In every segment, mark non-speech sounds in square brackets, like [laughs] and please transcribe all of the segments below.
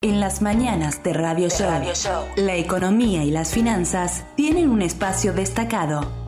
En las mañanas de Radio Show, la economía y las finanzas tienen un espacio destacado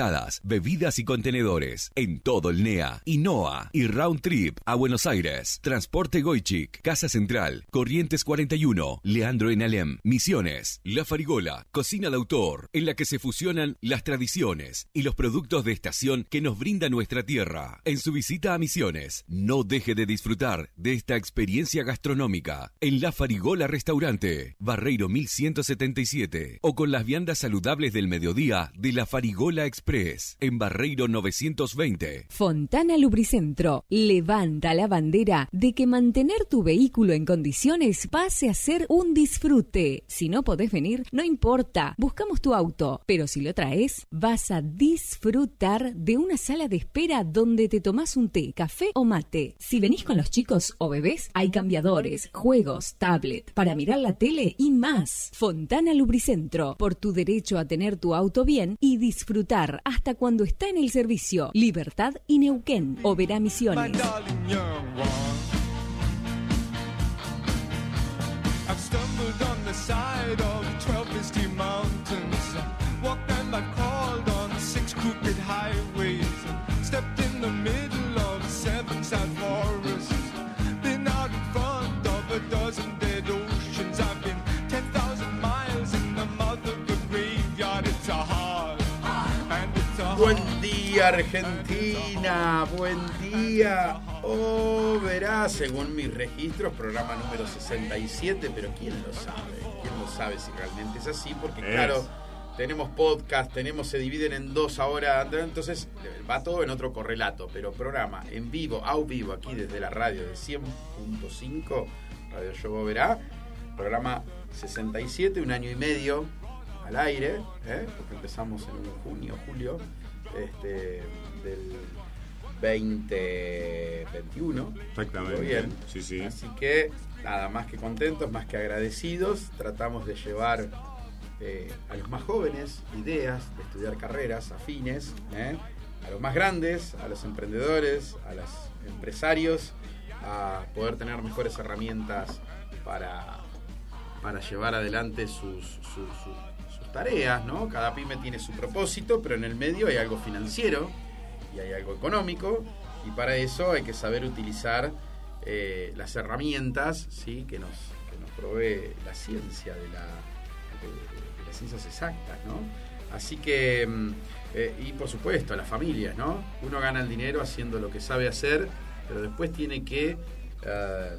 bebidas y contenedores en todo el NEA, INOA y Round Trip a Buenos Aires. Transporte Goichik, Casa Central, Corrientes 41, Leandro en Alem, Misiones, La Farigola, Cocina de Autor, en la que se fusionan las tradiciones y los productos de estación que nos brinda nuestra tierra. En su visita a Misiones, no deje de disfrutar de esta experiencia gastronómica en La Farigola Restaurante, Barreiro 1177, o con las viandas saludables del mediodía de La Farigola Express en Barreiro 920. Fontana Lubricentro levanta la bandera de que mantener tu vehículo en condiciones pase a ser un disfrute. Si no podés venir, no importa, buscamos tu auto, pero si lo traes, vas a disfrutar de una sala de espera donde te tomás un té, café o mate. Si venís con los chicos o bebés, hay cambiadores, juegos, tablet, para mirar la tele y más. Fontana Lubricentro, por tu derecho a tener tu auto bien y disfrutar hasta cuando está en el servicio. Libertad y Neuquén. Oberá Misiones. I've día Argentina, buen día. Oh, verá, según mis registros, programa número 67, pero ¿quién lo sabe? ¿Quién lo sabe si realmente es así? Porque Es. claro, tenemos podcast, tenemos, se dividen en dos ahora, entonces va todo en otro correlato, pero programa en vivo, au vivo, aquí desde la radio de 100.5, Radio Show Verá, programa 67, un año y medio al aire, ¿eh? porque empezamos en junio, julio este, del 2021. Exactamente. Muy bien. Sí, sí. Así que nada más que contentos, más que agradecidos. Tratamos de llevar eh, a los más jóvenes ideas de estudiar carreras afines, ¿eh? a los más grandes, a los emprendedores, a los empresarios, a poder tener mejores herramientas para, para llevar adelante sus, sus- sus- tareas, ¿no? Cada pyme tiene su propósito, pero en el medio hay algo financiero y hay algo económico, y para eso hay que saber utilizar eh, las herramientas ¿sí? que, nos, provee la ciencia de, la, de las ciencias exactas, ¿no? Así que, mm, eh, y por supuesto, las familias, ¿no? Uno gana el dinero haciendo lo que sabe hacer, pero después tiene que, eh,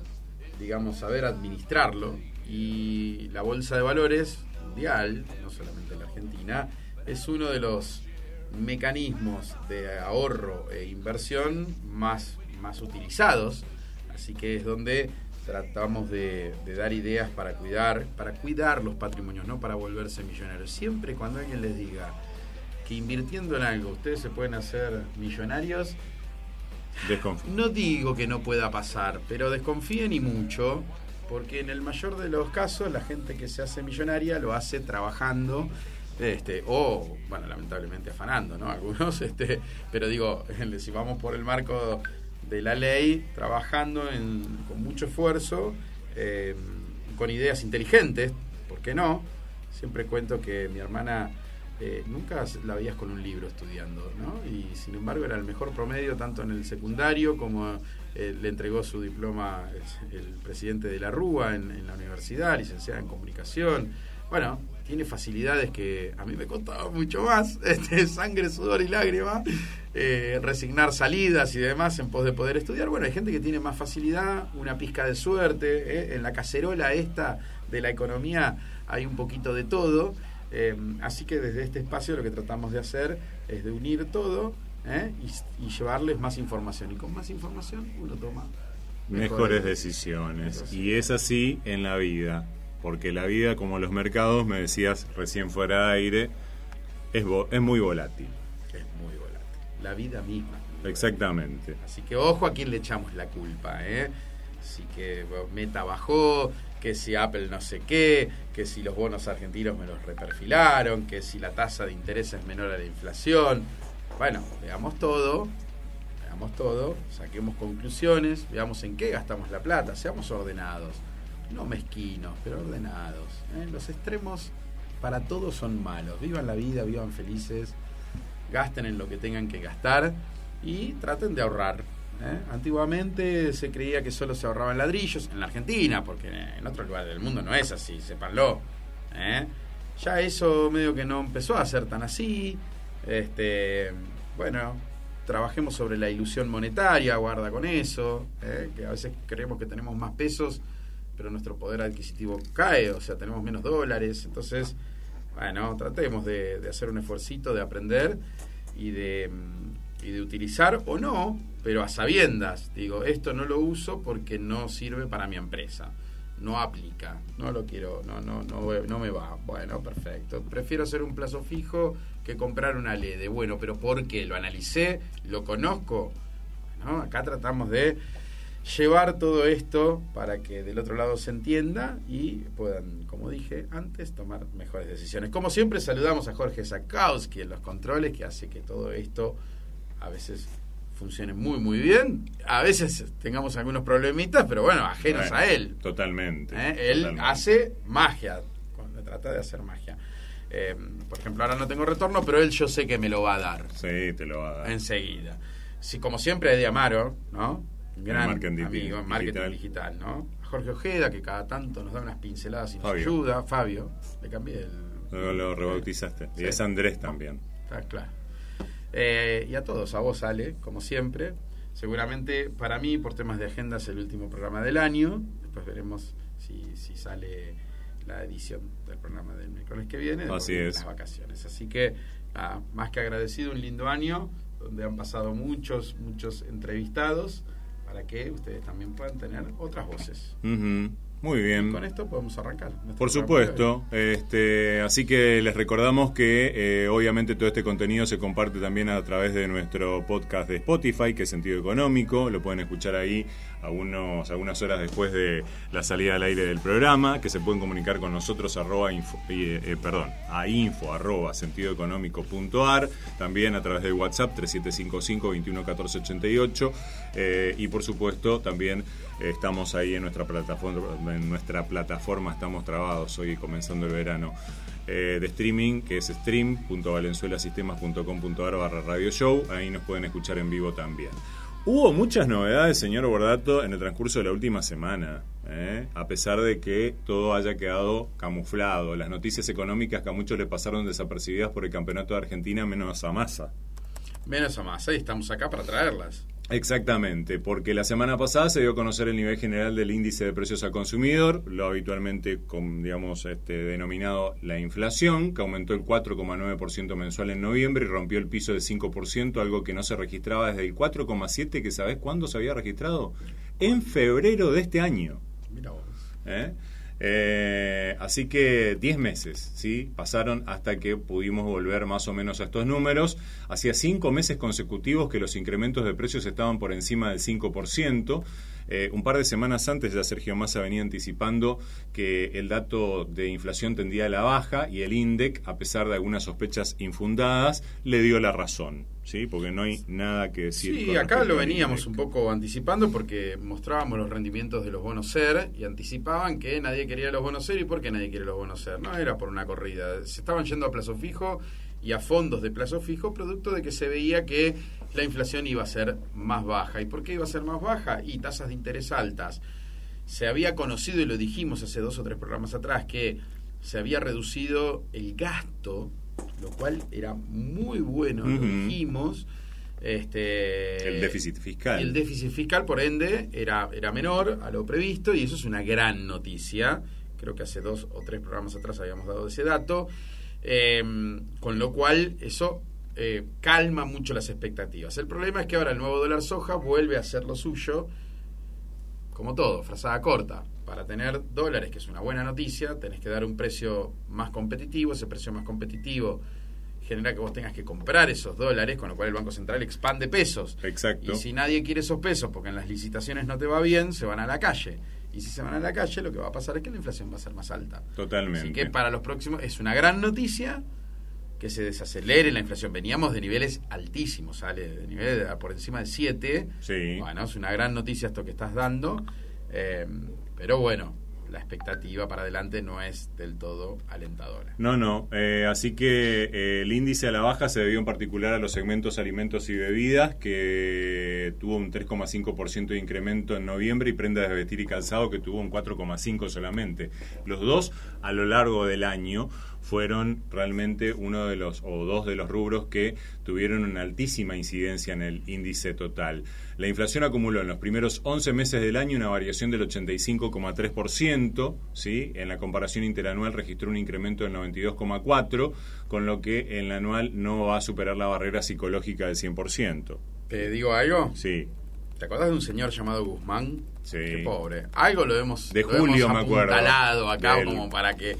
digamos, saber administrarlo. Y la bolsa de valores mundial, no solamente en la Argentina, es uno de los mecanismos de ahorro e inversión más, más utilizados. Así que es donde tratamos de, de dar ideas para cuidar, para cuidar los patrimonios, no para volverse millonarios. Siempre cuando alguien les diga que invirtiendo en algo ustedes se pueden hacer millonarios, Desconfío. no digo que no pueda pasar, pero desconfíen y mucho, porque en el mayor de los casos la gente que se hace millonaria lo hace trabajando, este, o, bueno, lamentablemente afanando, ¿no? [laughs] Algunos, este, pero digo, [laughs] si vamos por el marco de la ley, trabajando en- con mucho esfuerzo, eh, con ideas inteligentes, ¿por qué no? Siempre cuento que mi hermana eh, nunca la veías con un libro estudiando, ¿no? Y sin embargo era el mejor promedio tanto en el secundario como eh, le entregó su diploma el, presidente de la Rúa en, la universidad, licenciada en comunicación. Bueno, tiene facilidades que a mí me costaba mucho más, [laughs] este, sangre, sudor y lágrima, eh, resignar salidas y demás en pos de poder estudiar. Bueno, hay gente que tiene más facilidad, una pizca de suerte, eh, en la cacerola esta de la economía hay un poquito de todo, así que desde este espacio lo que tratamos de hacer es de unir todo ¿eh? y, y llevarles más información. Y con más información uno toma Mejores decisiones. Y es así en la vida. Porque la vida, como los mercados, me decías recién fuera de aire, es, es muy volátil. es muy volátil. La vida misma. Exactamente. Así que ojo a quién le echamos la culpa, ¿eh? Así que Meta bajó, que si Apple no sé qué, que si los bonos argentinos me los reperfilaron, que si la tasa de interés es menor a la inflación. Bueno, veamos todo, veamos todo, saquemos conclusiones, veamos en qué gastamos la plata, seamos ordenados, no mezquinos, pero ordenados. ¿eh? Los extremos para todos son malos. Vivan la vida, vivan felices, gasten en lo que tengan que gastar y traten de ahorrar. ¿eh? Antiguamente se creía que solo se ahorraban ladrillos en la Argentina, porque en otros lugares del mundo no es así, sépanlo. ¿eh? Ya eso medio que no empezó a ser tan así. Este, bueno, trabajemos sobre la ilusión monetaria, guarda con eso, ¿eh? que a veces creemos que tenemos más pesos, pero nuestro poder adquisitivo cae, o sea, tenemos menos dólares. Entonces, bueno, tratemos de, hacer un esfuercito, de aprender y de, mm, y de utilizar o no, pero a sabiendas. Digo, esto no lo uso porque no sirve para mi empresa. No aplica, no lo quiero, no, no, no, no me va. Bueno, perfecto. Prefiero hacer un plazo fijo que comprar una LED. Bueno, pero ¿por qué? Lo analicé, lo conozco. ¿no? Acá tratamos de llevar todo esto para que del otro lado se entienda y puedan, como dije antes, tomar mejores decisiones. Como siempre, saludamos a Jorge Zakowski en los controles, que hace que todo esto a veces funcione muy, muy bien. A veces tengamos algunos problemitas, pero bueno, ajenos Bueno, a él. Totalmente. ¿eh? Él totalmente. hace magia, cuando trata de hacer magia. Eh, por ejemplo, ahora no tengo retorno, pero él yo sé que me lo va a dar Sí, te lo va a dar. enseguida. Si, como siempre, Eddie Amaro, ¿no? Un gran marketing amigo en marketing digital. digital. ¿no? Jorge Ojeda, que cada tanto nos da unas pinceladas y nos ayuda. Fabio, le cambié el. Luego lo rebautizaste. Y es Andrés también. Está claro. Eh, y a todos, a vos, Ale, como siempre. Seguramente para mí, por temas de agenda, es el último programa del año. Después veremos si, si sale la edición del programa del miércoles que viene. Así es. Las vacaciones. Así que, nada, más que agradecido, un lindo año donde han pasado muchos, muchos entrevistados para que ustedes también puedan tener otras voces. Muy Y bien. con esto podemos arrancar. nuestro Por de supuesto, este, así que les recordamos que eh, obviamente todo este contenido se comparte también a través de nuestro podcast de Spotify, que es Sentido Económico, lo pueden escuchar ahí algunos, algunas horas después de la salida al aire del programa, que se pueden comunicar con nosotros arroba info, eh, eh, perdón, a info arroba sentidoeconómico.ar, también a través del WhatsApp 3755 211488 eh, y por supuesto también estamos ahí en nuestra plataforma, en nuestra plataforma estamos trabados hoy comenzando el verano eh, de streaming que es stream.valenzuelasistemas.com.ar barra radio show, ahí nos pueden escuchar en vivo también. Hubo muchas novedades, señor Bordato, en el transcurso de la última semana, ¿eh? a pesar de que todo haya quedado camuflado. Las noticias económicas que a muchos le pasaron desapercibidas por el campeonato de Argentina, menos a Massa. Menos a más, y estamos acá para traerlas. Exactamente, porque la semana pasada se dio a conocer el nivel general del índice de precios al consumidor, lo habitualmente con, digamos, este, denominado la inflación, que aumentó el 4,9% mensual en noviembre y rompió el piso del 5%, algo que no se registraba desde el 4,7%, que sabés cuándo se había registrado? En febrero de este año. Mira vos. ¿eh? Eh, así que 10 meses, ¿sí? Pasaron hasta que pudimos volver más o menos a estos números. Hacía 5 meses consecutivos que los incrementos de precios estaban por encima del 5%. Eh, un par de semanas antes ya Sergio Massa venía anticipando que el dato de inflación tendía a la baja y el INDEC, a pesar de algunas sospechas infundadas, le dio la razón, ¿sí? Porque no hay nada que decir. Sí, acá lo veníamos un poco anticipando porque mostrábamos los rendimientos de los bonos SER y anticipaban que nadie quería los bonos SER y por qué nadie quiere los bonos SER. No era por una corrida, se estaban yendo a plazo fijo y a fondos de plazo fijo, producto de que se veía que la inflación iba a ser más baja. ¿Y por qué iba a ser más baja? Y tasas de interés altas. Se había conocido, y lo dijimos hace dos o tres programas atrás, que se había reducido el gasto, lo cual era muy bueno, lo dijimos. Este, El déficit fiscal. El déficit fiscal, por ende, era, era menor a lo previsto y eso es una gran noticia. Creo que hace dos o tres programas atrás habíamos dado ese dato. Eh, con lo cual, eso eh, calma mucho las expectativas. El problema es que ahora el nuevo dólar soja vuelve a hacer lo suyo, como todo, frazada corta. Para tener dólares, que es una buena noticia, tenés que dar un precio más competitivo. Ese precio más competitivo genera que vos tengas que comprar esos dólares, con lo cual el Banco Central expande pesos. Exacto. Y si nadie quiere esos pesos porque en las licitaciones no te va bien, se van a la calle. Y si se van a la calle, lo que va a pasar es que la inflación va a ser más alta. Totalmente. Así que para los próximos es una gran noticia que se desacelere la inflación. Veníamos de niveles altísimos, sale de niveles por encima de 7. Sí. Bueno, es una gran noticia esto que estás dando. Eh, pero bueno, la expectativa para adelante no es del todo alentadora. No, no. eh, así que eh, el índice a la baja se debió en particular a los segmentos alimentos y bebidas, que tuvo un 3,5% de incremento en noviembre, y prendas de vestir y calzado, que tuvo un 4,5% solamente. Los dos, a lo largo del año, fueron realmente uno de los, o dos de los rubros que tuvieron una altísima incidencia en el índice total. La inflación acumuló en los primeros 11 meses del año una variación del 85,3%, ¿sí? en la comparación interanual registró un incremento del 92,4%, con lo que en la anual no va a superar la barrera psicológica del 100%. ¿Te digo algo? Sí, ¿Te acordás de un señor llamado Guzmán? Sí. Qué pobre. Algo lo hemos, De lo Julio, hemos me acuerdo. apuntalado acá Del- como para que...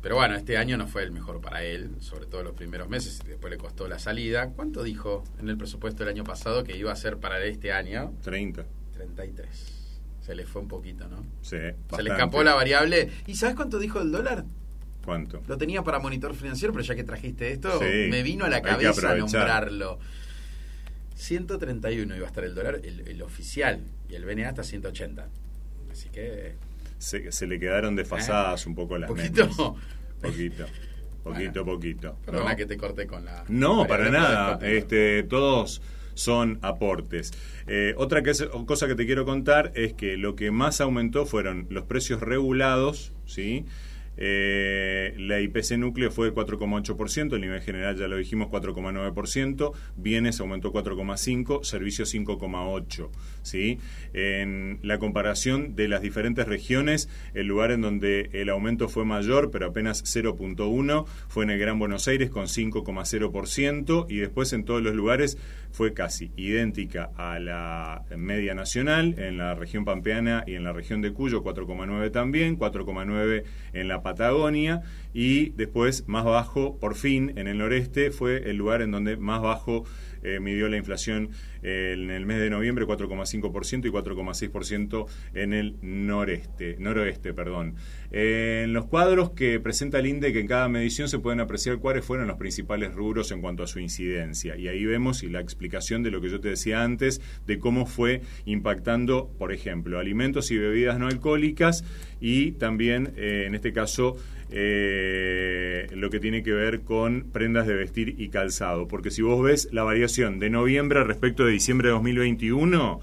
Pero bueno, este año no fue el mejor para él, sobre todo los primeros meses, y después le costó la salida. ¿Cuánto dijo en el presupuesto del año pasado que iba a ser para este año? 30. 33. Se le fue un poquito, ¿no? Sí, Se le escapó la variable. ¿Y sabes cuánto dijo el dólar? ¿Cuánto? Lo tenía para monitor financiero, pero ya que trajiste esto, Sí, me vino a la cabeza nombrarlo. 131 iba a estar el dólar, el, el oficial, y el BNA está 180. Así que. Se, se le quedaron desfasadas un poco las ¿Poquito? metas. Poquito. Poquito, poquito. Perdona ¿no? que te corté con la. No, para nada. Este, todos son aportes. Eh, otra que es- cosa que te quiero contar es que lo que más aumentó fueron los precios regulados, ¿sí? Eh, la IPC núcleo fue 4,8%, el nivel general ya lo dijimos 4,9%, bienes aumentó 4,5%, servicios 5,8%. ¿sí? En la comparación de las diferentes regiones, el lugar en donde el aumento fue mayor, pero apenas 0,1%, fue en el Gran Buenos Aires con 5,0% y después en todos los lugares fue casi idéntica a la media nacional, en la región pampeana y en la región de Cuyo 4,9 también, 4,9 en la Patagonia y después más bajo, por fin, en el noreste fue el lugar en donde más bajo eh, midió la inflación eh, en el mes de noviembre 4,5% y 4,6% en el noreste, noroeste, perdón. En los cuadros que presenta el INDE que en cada medición se pueden apreciar cuáles fueron los principales rubros en cuanto a su incidencia y ahí vemos y la explicación de lo que yo te decía antes de cómo fue impactando, por ejemplo, alimentos y bebidas no alcohólicas y también eh, en este caso eh, lo que tiene que ver con prendas de vestir y calzado. Porque si vos ves la variación de noviembre respecto de diciembre de 2021,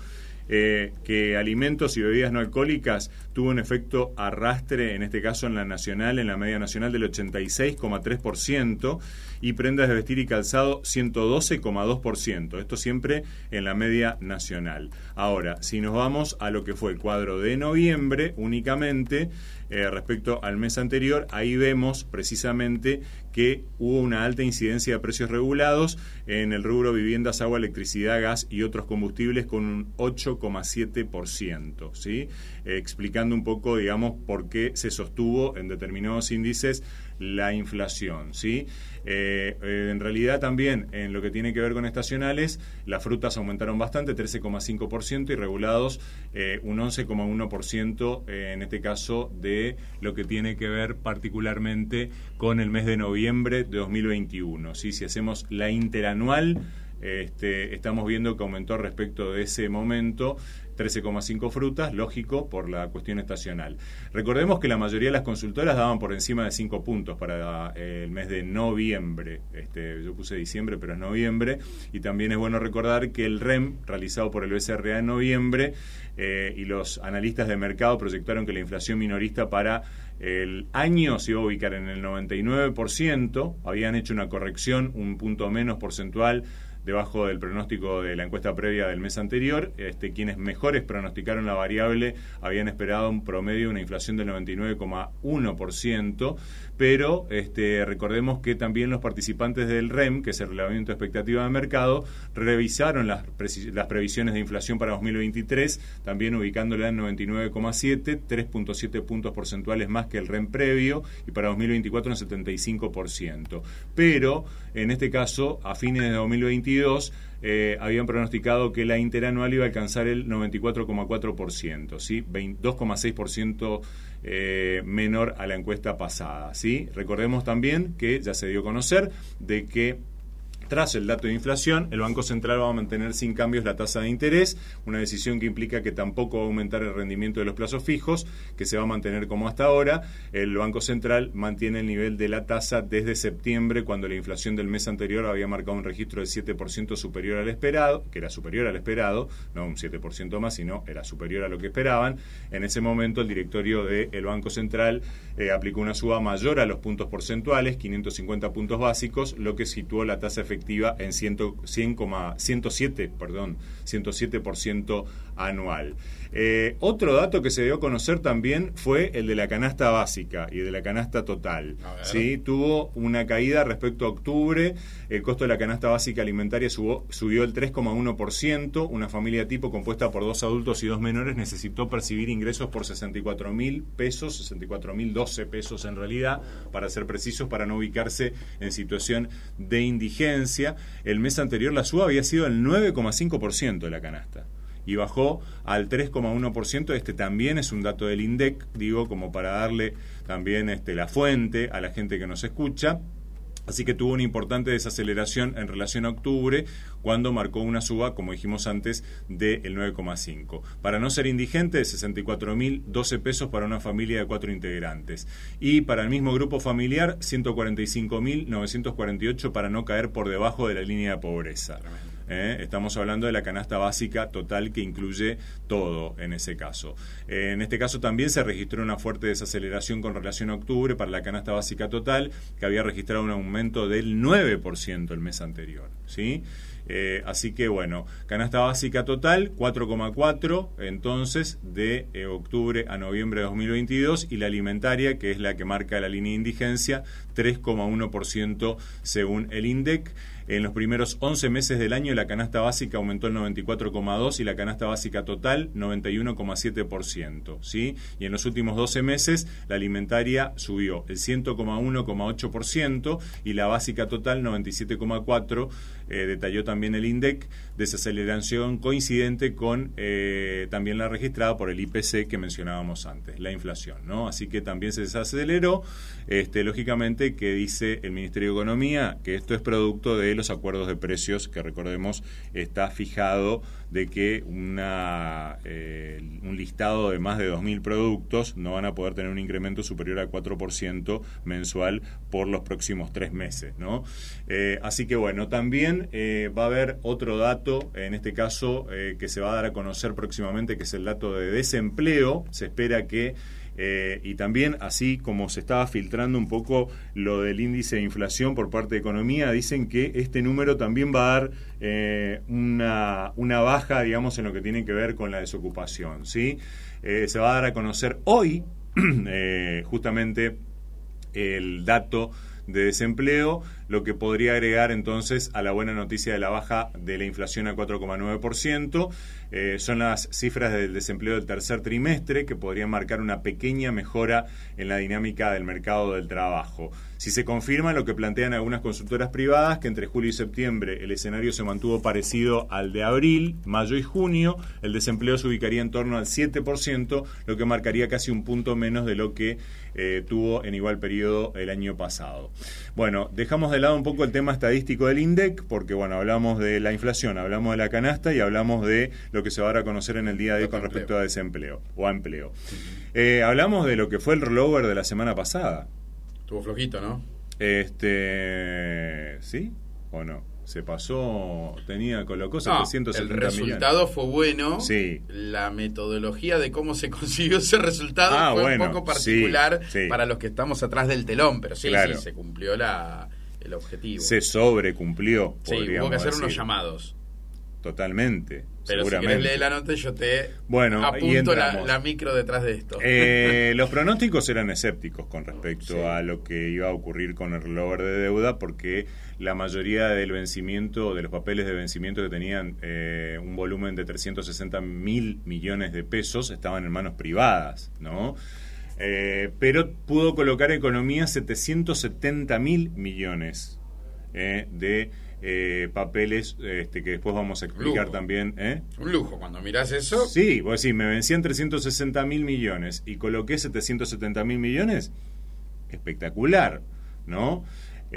eh, que alimentos y bebidas no alcohólicas tuvo un efecto arrastre, en este caso en la nacional, en la media nacional del 86,3%, y prendas de vestir y calzado 112,2%. Esto siempre en la media nacional. Ahora, si nos vamos a lo que fue el cuadro de noviembre únicamente, eh, respecto al mes anterior, ahí vemos precisamente que hubo una alta incidencia de precios regulados en el rubro viviendas, agua, electricidad, gas y otros combustibles con un 8,7%, ¿sí? Explicando un poco, digamos, por qué se sostuvo en determinados índices la inflación, ¿sí? Eh, eh, en realidad también en lo que tiene que ver con estacionales, las frutas aumentaron bastante, 13,5% y regulados eh, un 11,1% eh, en este caso de lo que tiene que ver particularmente con el mes de noviembre de 2021. ¿sí? Si hacemos la interanual, este, estamos viendo que aumentó respecto de ese momento 13,5 frutas, lógico, por la cuestión estacional. Recordemos que la mayoría de las consultoras daban por encima de 5 puntos para eh, el mes de noviembre. Este, yo puse diciembre, pero es noviembre. Y también es bueno recordar que el REM, realizado por el BCRA en noviembre, eh, y los analistas de mercado proyectaron que la inflación minorista para el año se iba a ubicar en el 99%, habían hecho una corrección, un punto menos porcentual debajo del pronóstico de la encuesta previa del mes anterior. Este, quienes mejores pronosticaron la variable habían esperado un promedio de una inflación del 99,1%, pero este, recordemos que también los participantes del REM, que es el relevamiento de expectativa de mercado, revisaron las, las previsiones de inflación para 2023, también ubicándola en 99,7, 3.7 puntos porcentuales más que el REM previo, y para 2024 en 75%. Pero, en este caso, a fines de 2022, eh, habían pronosticado que la interanual iba a alcanzar el 94,4%, ¿sí? 2,6% eh, menor a la encuesta pasada. ¿sí? Recordemos también que ya se dio a conocer de que tras el dato de inflación, el Banco Central va a mantener sin cambios la tasa de interés, una decisión que implica que tampoco va a aumentar el rendimiento de los plazos fijos, que se va a mantener como hasta ahora. El Banco Central mantiene el nivel de la tasa desde septiembre, cuando la inflación del mes anterior había marcado un registro de 7% superior al esperado, que era superior al esperado, no un 7% más, sino era superior a lo que esperaban. En ese momento, el directorio del Banco Central eh, aplicó una suba mayor a los puntos porcentuales, 550 puntos básicos, lo que situó la tasa efectiva efectiva en 100, 107, perdón, 107% anual. Eh, otro dato que se dio a conocer también fue el de la canasta básica y de la canasta total. ¿sí? Tuvo una caída respecto a octubre, el costo de la canasta básica alimentaria subió el 3,1%, una familia tipo compuesta por dos adultos y dos menores necesitó percibir ingresos por 64 mil pesos, 64 mil 12 pesos en realidad, para ser precisos, para no ubicarse en situación de indigencia. El mes anterior la suba había sido el 9,5% de la canasta y bajó al 3,1%. Este también es un dato del INDEC, digo, como para darle también este, la fuente a la gente que nos escucha. Así que tuvo una importante desaceleración en relación a octubre, cuando marcó una suba, como dijimos antes, del 9,5. Para no ser indigente, 64.012 pesos para una familia de cuatro integrantes. Y para el mismo grupo familiar, 145.948 para no caer por debajo de la línea de pobreza. ¿Eh? estamos hablando de la canasta básica total que incluye todo en ese caso. Eh, en este caso también se registró una fuerte desaceleración con relación a octubre para la canasta básica total, que había registrado un aumento del 9% el mes anterior. ¿sí? Eh, así que bueno, canasta básica total 4,4 entonces de octubre a noviembre de 2022 y la alimentaria, que es la que marca la línea de indigencia, 3,1% según el INDEC. En los primeros 11 meses del año la canasta básica aumentó el 94,2 y la canasta básica total 91,7%, ¿sí? Y en los últimos 12 meses la alimentaria subió el 100,1,8% y la básica total 97,4, eh, detalló también el INDEC, desaceleración coincidente con eh, también la registrada por el IPC que mencionábamos antes, la inflación, ¿no? Así que también se desaceleró, este, lógicamente que dice el Ministerio de Economía que esto es producto de los acuerdos de precios, que recordemos está fijado de que una, eh, un listado de más de 2.000 productos no van a poder tener un incremento superior al 4% mensual por los próximos tres meses. ¿no? Eh, así que bueno, también eh, va a haber otro dato, en este caso, que se va a dar a conocer próximamente, que es el dato de desempleo. Se espera que eh, y también, así como se estaba filtrando un poco lo del índice de inflación por parte de Economía, dicen que este número también va a dar eh, una, una, baja, digamos, en lo que tiene que ver con la desocupación. ¿sí? Eh, se va a dar a conocer hoy, [clears throat] justamente, el dato de desempleo, lo que podría agregar entonces a la buena noticia de la baja de la inflación a 4,9%. Eh, son las cifras del desempleo del tercer trimestre que podrían marcar una pequeña mejora en la dinámica del mercado del trabajo. Si se confirma lo que plantean algunas consultoras privadas, que entre julio y septiembre el escenario se mantuvo parecido al de abril, mayo y junio, el desempleo se ubicaría en torno al 7%, lo que marcaría casi un punto menos de lo que eh, tuvo en igual periodo el año pasado. Bueno, dejamos de lado un poco el tema estadístico del INDEC, porque bueno, hablamos de la inflación, hablamos de la canasta y hablamos de lo que se va a dar a conocer en el día de hoy con respecto a desempleo o a empleo. Eh, hablamos de lo que fue el rollover de la semana pasada. Estuvo flojito, ¿no? Este, ¿sí o no? Se pasó, tenía colocó No, 770 el millones. resultado fue bueno. Sí. La metodología de cómo se [laughs] consiguió ese resultado Ah, fue bueno, un poco particular sí, sí. para los que estamos atrás del telón, pero sí, Claro. sí, se cumplió la, el objetivo. Se sobrecumplió, sí, hubo que hacer decir. unos llamados. Totalmente, Pero si seguramente. querés leer la nota, yo te Bueno, apunto la, la micro detrás de esto. Eh, [laughs] los pronósticos eran escépticos con respecto Sí. a lo que iba a ocurrir con el rollover de deuda, porque la mayoría del vencimiento, de los papeles de vencimiento que tenían eh, un volumen de 360 mil millones de pesos, estaban en manos privadas, ¿no? Eh, pero pudo colocar economía 770 mil millones eh, de eh, papeles este, que después vamos a explicar Lujo. también. ¿eh? Un lujo, cuando mirás eso, Sí, vos decís, me vencían 360 mil millones y coloqué 770 mil millones. Espectacular, ¿no?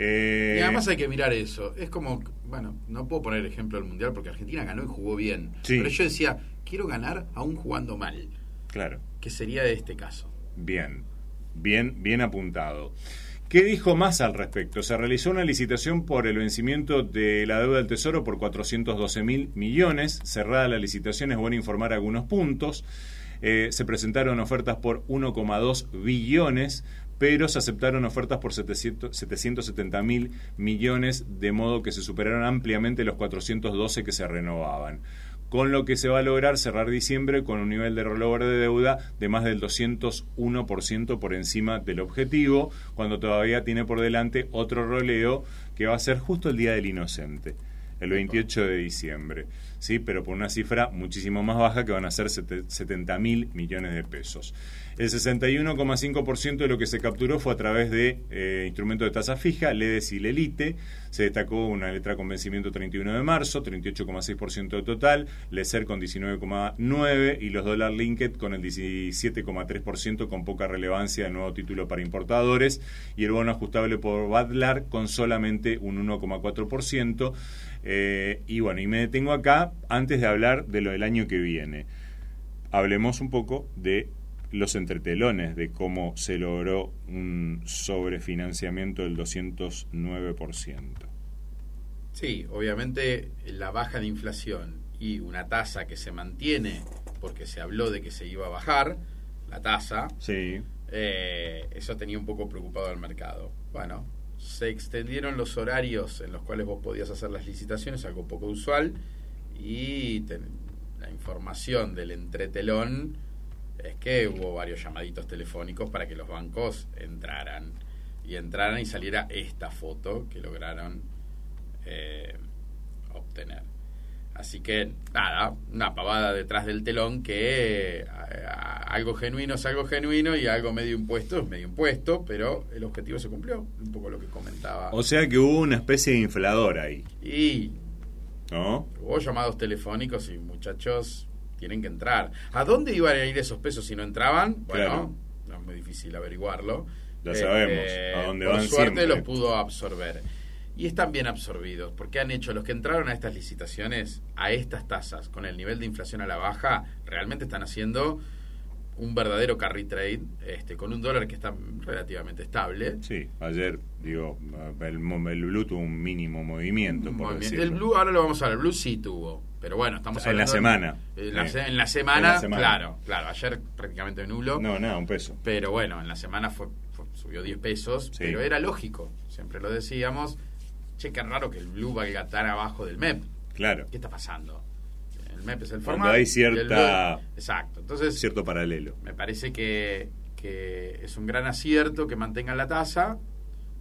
Eh, y además hay que mirar eso. Es como, bueno, no puedo poner ejemplo del Mundial porque Argentina ganó y jugó bien. Sí. Pero yo decía, quiero ganar aún jugando mal, Claro, que sería este caso. bien, bien, bien apuntado. ¿Qué dijo más al respecto? Se realizó una licitación por el vencimiento de la deuda del Tesoro por 412 mil millones. Cerrada la licitación, es bueno informar algunos puntos. Eh, se presentaron ofertas por 1,2 billones, pero se aceptaron ofertas por 700 770 mil millones, de modo que se superaron ampliamente los 412 que se renovaban. Con lo que se va a lograr cerrar diciembre con un nivel de rollover de deuda de más del 201% por encima del objetivo, cuando todavía tiene por delante otro roleo que va a ser justo el Día del Inocente, el 28 de diciembre, ¿sí? pero por una cifra muchísimo más baja que van a ser sete- 70 mil millones de pesos. El 61,5% de lo que se capturó fue a través de eh, instrumentos de tasa fija, LEDES y LELITE. Se destacó una letra con vencimiento 31 de marzo, 38,6% de total, LECER con 19,9% y los dólar linked con el 17,3% con poca relevancia de nuevo título para importadores y el bono ajustable por Badlar con solamente un 1,4%. Eh, y bueno, y me detengo acá antes de hablar de lo del año que viene. Hablemos un poco de los entretelones de cómo se logró un sobrefinanciamiento del 209%. Sí, obviamente la baja de inflación y una tasa que se mantiene porque se habló de que se iba a bajar la tasa, Sí, eh, eso tenía un poco preocupado al mercado. Bueno, se extendieron los horarios en los cuales vos podías hacer las licitaciones, algo poco usual, y la información del entretelón es que hubo varios llamaditos telefónicos para que los bancos entraran y entraran y saliera esta foto que lograron eh, obtener. Así que nada, una pavada detrás del telón que eh, algo genuino es algo genuino y algo medio impuesto es medio impuesto, pero el objetivo se cumplió, un poco lo que comentaba. o sea que hubo una especie de inflador ahí, Y ¿no? hubo llamados telefónicos y muchachos tienen que entrar. ¿A dónde iban a ir esos pesos si no entraban? Bueno, Claro. no es muy difícil averiguarlo. Ya sabemos a dónde por van suerte siempre. los pudo absorber. Y están bien absorbidos, porque han hecho los que entraron a estas licitaciones, a estas tasas, con el nivel de inflación a la baja, realmente están haciendo un verdadero carry trade, este, con un dólar que está relativamente estable. Sí, ayer, digo, el, Blue tuvo un mínimo movimiento, por Movimiento. decirlo. El Blue, ahora lo vamos a ver, el Blue sí tuvo, pero bueno, estamos En la semana. En la, en semana, En la semana. claro, claro, ayer prácticamente nulo. No, nada, un peso. Pero bueno, en la semana fue, fue- subió 10 pesos, Sí. pero era lógico, siempre lo decíamos. Che, qué raro que el Blue valga tan abajo del MEP. Claro, ¿Qué está pasando? El MEP es el Cuando formato. hay cierta- Blue- Exacto. Entonces, cierto paralelo. me parece que, que es un gran acierto que mantengan la tasa.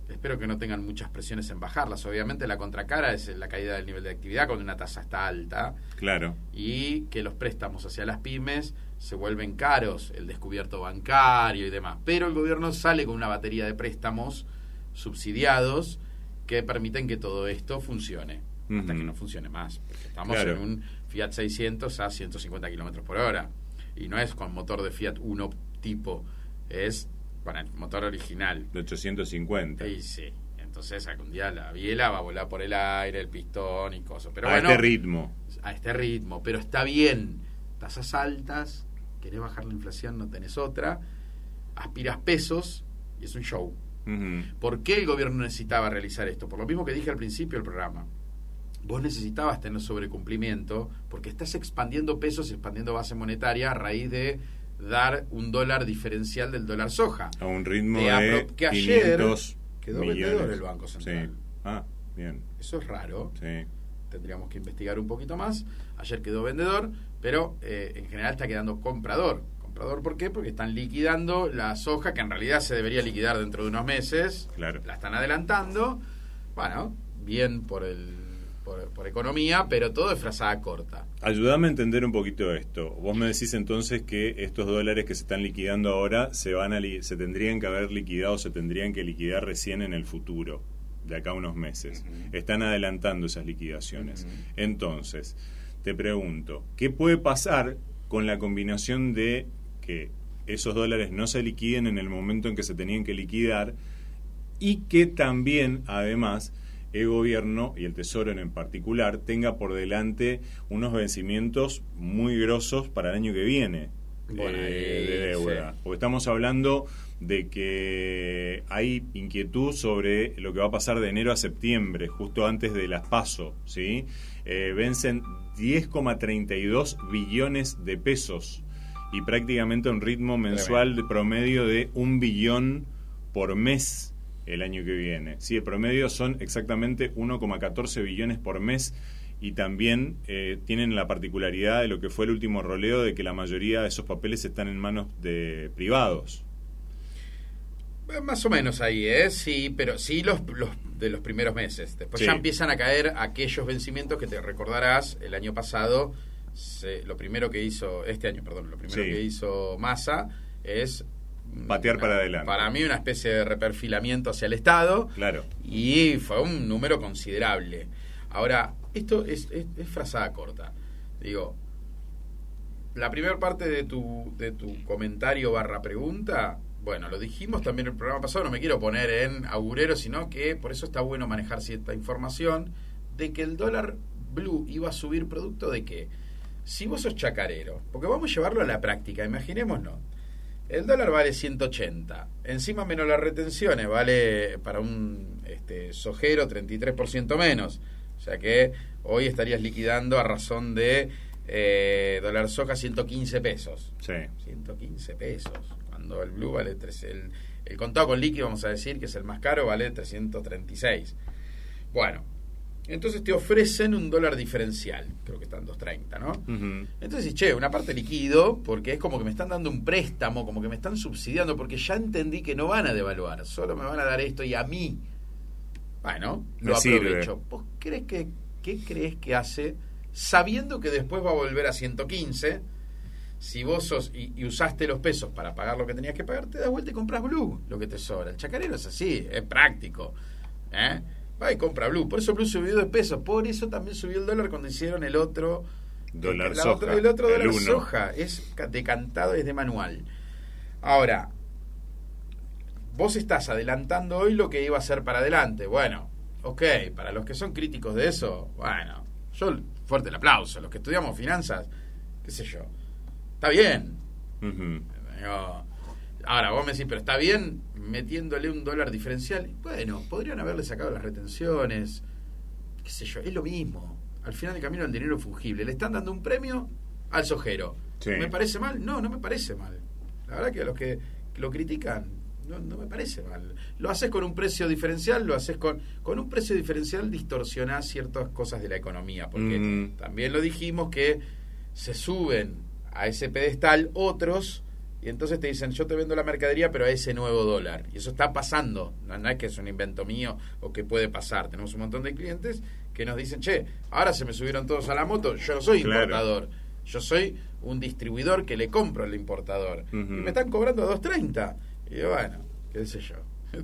Espero que no tengan muchas presiones en bajarlas. Obviamente la contracara es la caída del nivel de actividad cuando una tasa está alta Claro, y que los préstamos hacia las pymes se vuelven caros, el descubierto bancario y demás. Pero el gobierno sale con una batería de préstamos subsidiados que permiten que todo esto funcione. Hasta que no funcione más. Porque estamos Claro. en un Fiat 600 a 150 kilómetros por hora. Y no es con motor de Fiat 1 tipo, es con el motor original. de 850. Y sí. entonces algún día la biela va a volar por el aire, el pistón y cosas. Pero a bueno, este ritmo. a este ritmo, pero está bien. Tasas altas, querés bajar la inflación, no tenés otra. Aspiras pesos y es un show. ¿Por qué el gobierno necesitaba realizar esto? Por lo mismo que dije al principio del programa. Vos necesitabas tener sobrecumplimiento porque estás expandiendo pesos, expandiendo base monetaria a raíz de dar un dólar diferencial del dólar soja. A un ritmo de que ayer 500 quedó millones. vendedor el Banco Central. Sí. Ah, bien. Eso es raro. Sí. Tendríamos que investigar un poquito más. Ayer quedó vendedor, pero eh, en general está quedando comprador. ¿Comprador por qué? Porque están liquidando la soja que en realidad se debería liquidar dentro de unos meses. Claro. La están adelantando. Bueno, bien por el por, por economía, pero todo es frazada corta. Ayúdame a entender un poquito esto. Vos me decís entonces que estos dólares que se están liquidando ahora se van a li- se tendrían que haber liquidado, se tendrían que liquidar recién en el futuro, de acá a unos meses. Están adelantando esas liquidaciones. Entonces, te pregunto, ¿qué puede pasar con la combinación de que esos dólares no se liquiden en el momento en que se tenían que liquidar y que también, además, el gobierno y el Tesoro en particular tenga por delante unos vencimientos muy grosos para el año que viene Bueno, eh, de deuda. sí. Porque estamos hablando de que hay inquietud sobre lo que va a pasar de enero a septiembre, justo antes de las PASO, ¿sí? Eh, vencen 10,32 billones de pesos y prácticamente a un ritmo mensual de promedio de un billón por mes el año que viene. Sí, el promedio son exactamente 1,14 billones por mes y también eh, tienen la particularidad de lo que fue el último roleo de que la mayoría de esos papeles están en manos de privados. Eh, Más o menos ahí, ¿eh? Sí, pero sí los, los de los primeros meses. Después Sí. ya empiezan a caer aquellos vencimientos que te recordarás el año pasado. Se- lo primero que hizo, este año, perdón, lo primero Sí. que hizo Massa es. Patear para adelante. Para mí, una especie de reperfilamiento hacia el Estado. Claro. Y fue un número considerable. Ahora, esto es, es, es frazada corta. Digo, la primera parte de tu, de tu comentario barra pregunta, bueno, lo dijimos también en el programa pasado, no me quiero poner en agurero, sino que por eso está bueno manejar cierta información de que el dólar blue iba a subir producto de que si vos sos chacarero, porque vamos a llevarlo a la práctica, imaginémonos, el dólar vale 180, encima menos las retenciones, vale para un este, sojero 33% menos, o sea que hoy estarías liquidando a razón de eh, dólar soja 115 pesos. Sí. 115 pesos. Cuando el blue vale tres, el, el contado con líquido, vamos a decir que es el más caro, vale 336. Bueno, entonces te ofrecen un dólar diferencial, creo que están 230, ¿no? Ujú. Entonces, che, una parte liquido, porque es como que me están dando un préstamo, como que me están subsidiando, porque ya entendí que no van a devaluar, solo me van a dar esto y a mí. Bueno, Me lo sirve. aprovecho. ¿Vos crees que, qué crees que hace, sabiendo que después va a volver a 115? Si vos sos y, y usaste los pesos para pagar lo que tenías que pagar, te das vuelta y compras Blue, lo que te sobra. El chacarero es así, es práctico. ¿eh? Va y compra Blue. Por eso Blue subió de pesos. Por eso también subió el dólar cuando hicieron el otro Dólar la soja, el otro el dólar uno. soja. Es ca- decantado, es de manual. Ahora, vos estás adelantando hoy lo que iba a ser para adelante. Bueno, ok, para los que son críticos de eso, bueno, yo fuerte el aplauso. Los que estudiamos finanzas, qué sé yo. Está bien. Ahora, vos me decís, pero está bien metiéndole un dólar diferencial. Bueno, podrían haberle sacado las retenciones. Qué sé yo, es lo mismo. Al final del camino el dinero fungible. Le están dando un premio al sojero. Sí. ¿Me parece mal? No, no me parece mal. La verdad que a los que lo critican, no, no me parece mal. Lo haces con un precio diferencial, lo haces con, con un precio diferencial, distorsionás ciertas cosas de la economía. Porque Mm. también lo dijimos que se suben a ese pedestal otros y entonces te dicen yo te vendo la mercadería pero a ese nuevo dólar y eso está pasando. No, no es que es un invento mío o que puede pasar. Tenemos un montón de clientes que nos dicen che ahora se me subieron todos a la moto. Yo no soy Claro. importador. Yo soy un distribuidor que le compro al importador. Y me están cobrando a 2.30 y yo, bueno qué sé yo [laughs]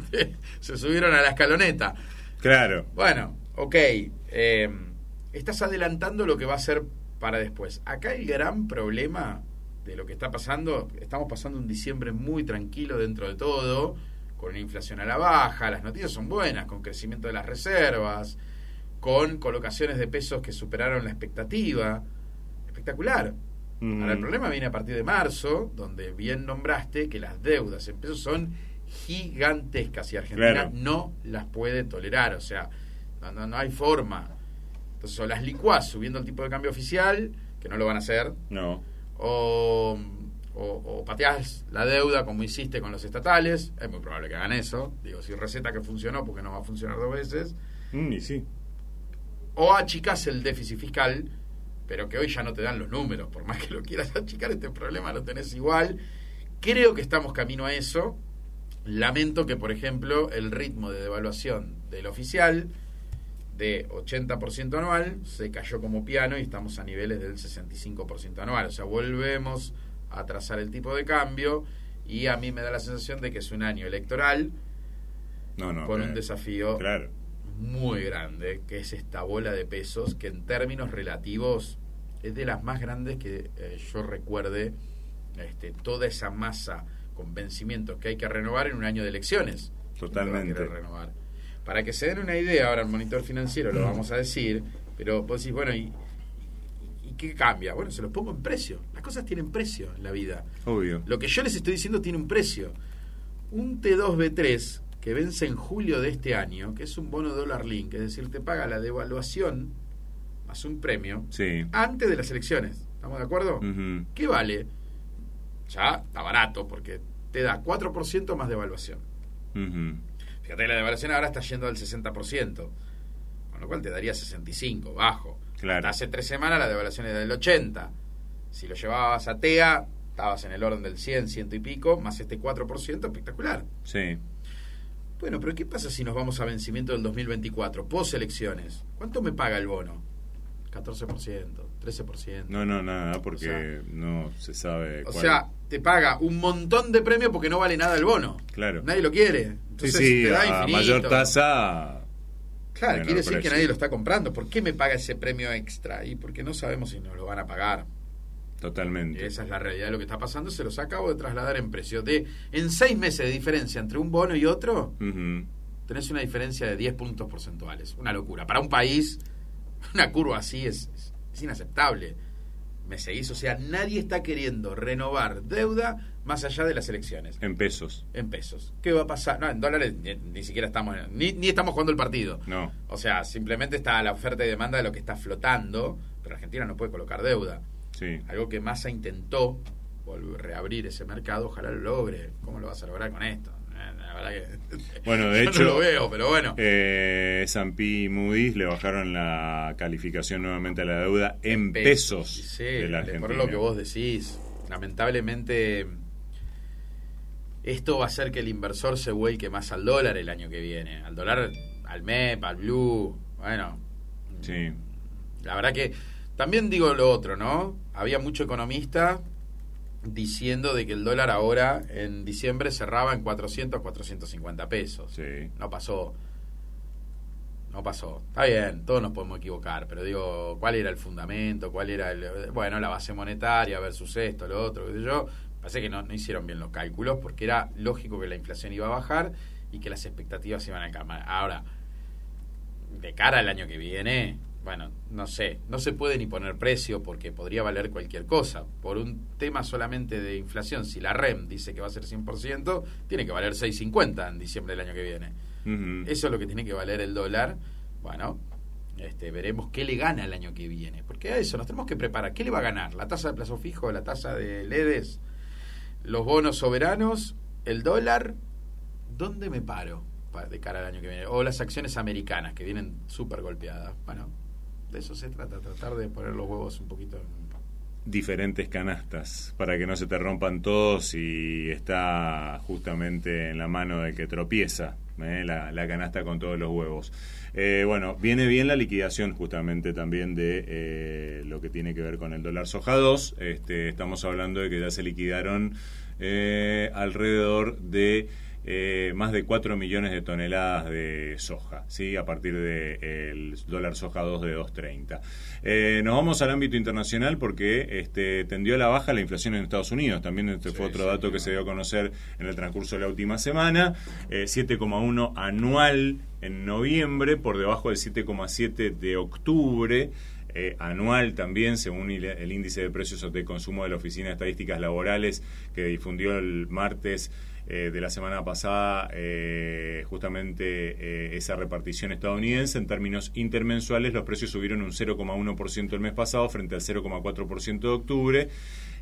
se subieron a la escaloneta. Claro. bueno, ok. eh, estás adelantando lo que va a ser para después. Acá el gran problema de lo que está pasando, estamos pasando un diciembre muy tranquilo dentro de todo, con una inflación a la baja, las noticias son buenas, con crecimiento de las reservas, con colocaciones de pesos que superaron la expectativa. Espectacular. Mm. Ahora, el problema viene a partir de marzo, donde bien nombraste que las deudas en pesos son gigantescas y Argentina Claro. no las puede tolerar. O sea, no, no, no hay forma. Entonces, o las licuás subiendo el tipo de cambio oficial, que no lo van a hacer, No. O, o, o pateás la deuda como hiciste con los estatales. Es muy probable que hagan eso. Digo, si receta que funcionó, porque no va a funcionar dos veces. Mm, y sí. O achicás el déficit fiscal, pero que hoy ya no te dan los números. Por más que lo quieras achicar, este problema lo tenés igual. Creo que estamos camino a eso. Lamento que, por ejemplo, el ritmo de devaluación del oficial de 80% anual se cayó como piano y estamos a niveles del 65% anual. O sea, volvemos a trazar el tipo de cambio y a mí me da la sensación de que es un año electoral No, no. con un desafío Claro. muy grande, que es esta bola de pesos que en términos relativos es de las más grandes que eh, yo recuerde este, toda esa masa con vencimientos que hay que renovar en un año de elecciones. ¿Quién te va a Totalmente. querer renovar? Para que se den una idea, ahora el monitor financiero lo vamos a decir, pero vos decís, bueno, ¿y, y qué cambia? Bueno, se los pongo en precio. Las cosas tienen precio en la vida. Obvio. Lo que yo les estoy diciendo tiene un precio. Un T2B3 que vence en julio de este año, que es un bono dólar link, es decir, te paga la devaluación más un premio Sí. antes de las elecciones. ¿Estamos de acuerdo? ¿Qué vale? Ya está barato porque te da 4% más devaluación. Ujú. Fíjate, la devaluación ahora está yendo al 60%, con lo cual te daría 65, bajo. Claro. Hace tres semanas la devaluación era del 80. Si lo llevabas a TEA, estabas en el orden del 100, ciento y pico, más este 4%, espectacular. Sí. Bueno, pero ¿qué pasa si nos vamos a vencimiento del 2024, post elecciones? ¿Cuánto me paga el bono? 14%, 13%. No, no, nada, porque O sea- no se sabe O cuál. sea, te paga un montón de premio porque no vale nada el bono. Claro. Nadie lo quiere. Sí, Entonces sí, te da a mayor tasa. Claro, quiere decir que nadie lo está comprando. ¿Por qué me paga ese premio extra? Y porque no sabemos si nos lo van a pagar. Y Totalmente. esa es la realidad de lo que está pasando. Se los acabo de trasladar en precio. De, en seis meses de diferencia entre un bono y otro, tenés una diferencia de 10 puntos porcentuales. Una locura. Para un país, [laughs] una curva así es, es- es inaceptable. ¿Me seguís? O sea, nadie está queriendo renovar deuda más allá de las elecciones. En pesos. En pesos. ¿Qué va a pasar? No, en dólares ni, ni siquiera estamos... Ni, ni estamos jugando el partido. No. O sea, simplemente está la oferta y demanda de lo que está flotando, pero Argentina no puede colocar deuda. Sí. Algo que Massa intentó volver, reabrir ese mercado, ojalá lo logre. ¿Cómo lo vas a lograr con esto? La verdad que [laughs] Bueno, de [laughs] yo hecho, no lo veo, pero bueno. Eh, S&P y Moody's le bajaron la calificación nuevamente a la deuda en pesos, Sí, de la por lo que vos decís. Lamentablemente, esto va a hacer que el inversor se vuelque más al dólar el año que viene. Al dólar, al MEP, al Blue. Bueno, Sí. la verdad que también digo lo otro, ¿no? Había mucho economista diciendo de que el dólar ahora en diciembre cerraba en 400, 450 pesos. Sí. No pasó. No pasó. Está bien, todos nos podemos equivocar, pero digo, ¿cuál era el fundamento? ¿Cuál era el. Bueno, la base monetaria versus esto, lo otro, qué sé yo. Parece que no, no hicieron bien los cálculos porque era lógico que la inflación iba a bajar y que las expectativas iban a cambiar. Ahora, de cara al año que viene, bueno, no sé, no se puede ni poner precio porque podría valer cualquier cosa. Por un tema solamente de inflación, si la REM dice que va a ser 100%, tiene que valer 6.50 en diciembre del año que viene. Eso es lo que tiene que valer el dólar. Bueno, este, veremos qué le gana el año que viene. Porque a eso nos tenemos que preparar. ¿Qué le va a ganar? ¿La tasa de plazo fijo? ¿La tasa de LEDES? ¿Los bonos soberanos? ¿El dólar? ¿Dónde me paro pa- de cara al año que viene? O las acciones americanas que vienen súper golpeadas. Bueno, de eso se trata, tratar de poner los huevos un poquito en- diferentes canastas para que no se te rompan todos y está justamente en la mano del que tropieza ¿eh? la, la canasta con todos los huevos. Eh, bueno, viene bien la liquidación justamente también de eh, lo que tiene que ver con el dólar soja 2. Este, estamos hablando de que ya se liquidaron alrededor de eh, más de 4 millones de toneladas de soja, ¿sí? a partir del dólar soja 2 de 2.30. Eh, nos vamos al ámbito internacional porque este, tendió a la baja la inflación en Estados Unidos. También este fue otro dato que se dio a conocer en el transcurso de la última semana. 7,1 anual en noviembre, por debajo del 7,7 de octubre. Eh, anual también, según el índice de precios de consumo de la Oficina de Estadísticas Laborales que difundió el martes eh, de la semana pasada eh, justamente esa repartición estadounidense. En términos intermensuales, los precios subieron un 0,1% el mes pasado frente al 0,4% de octubre.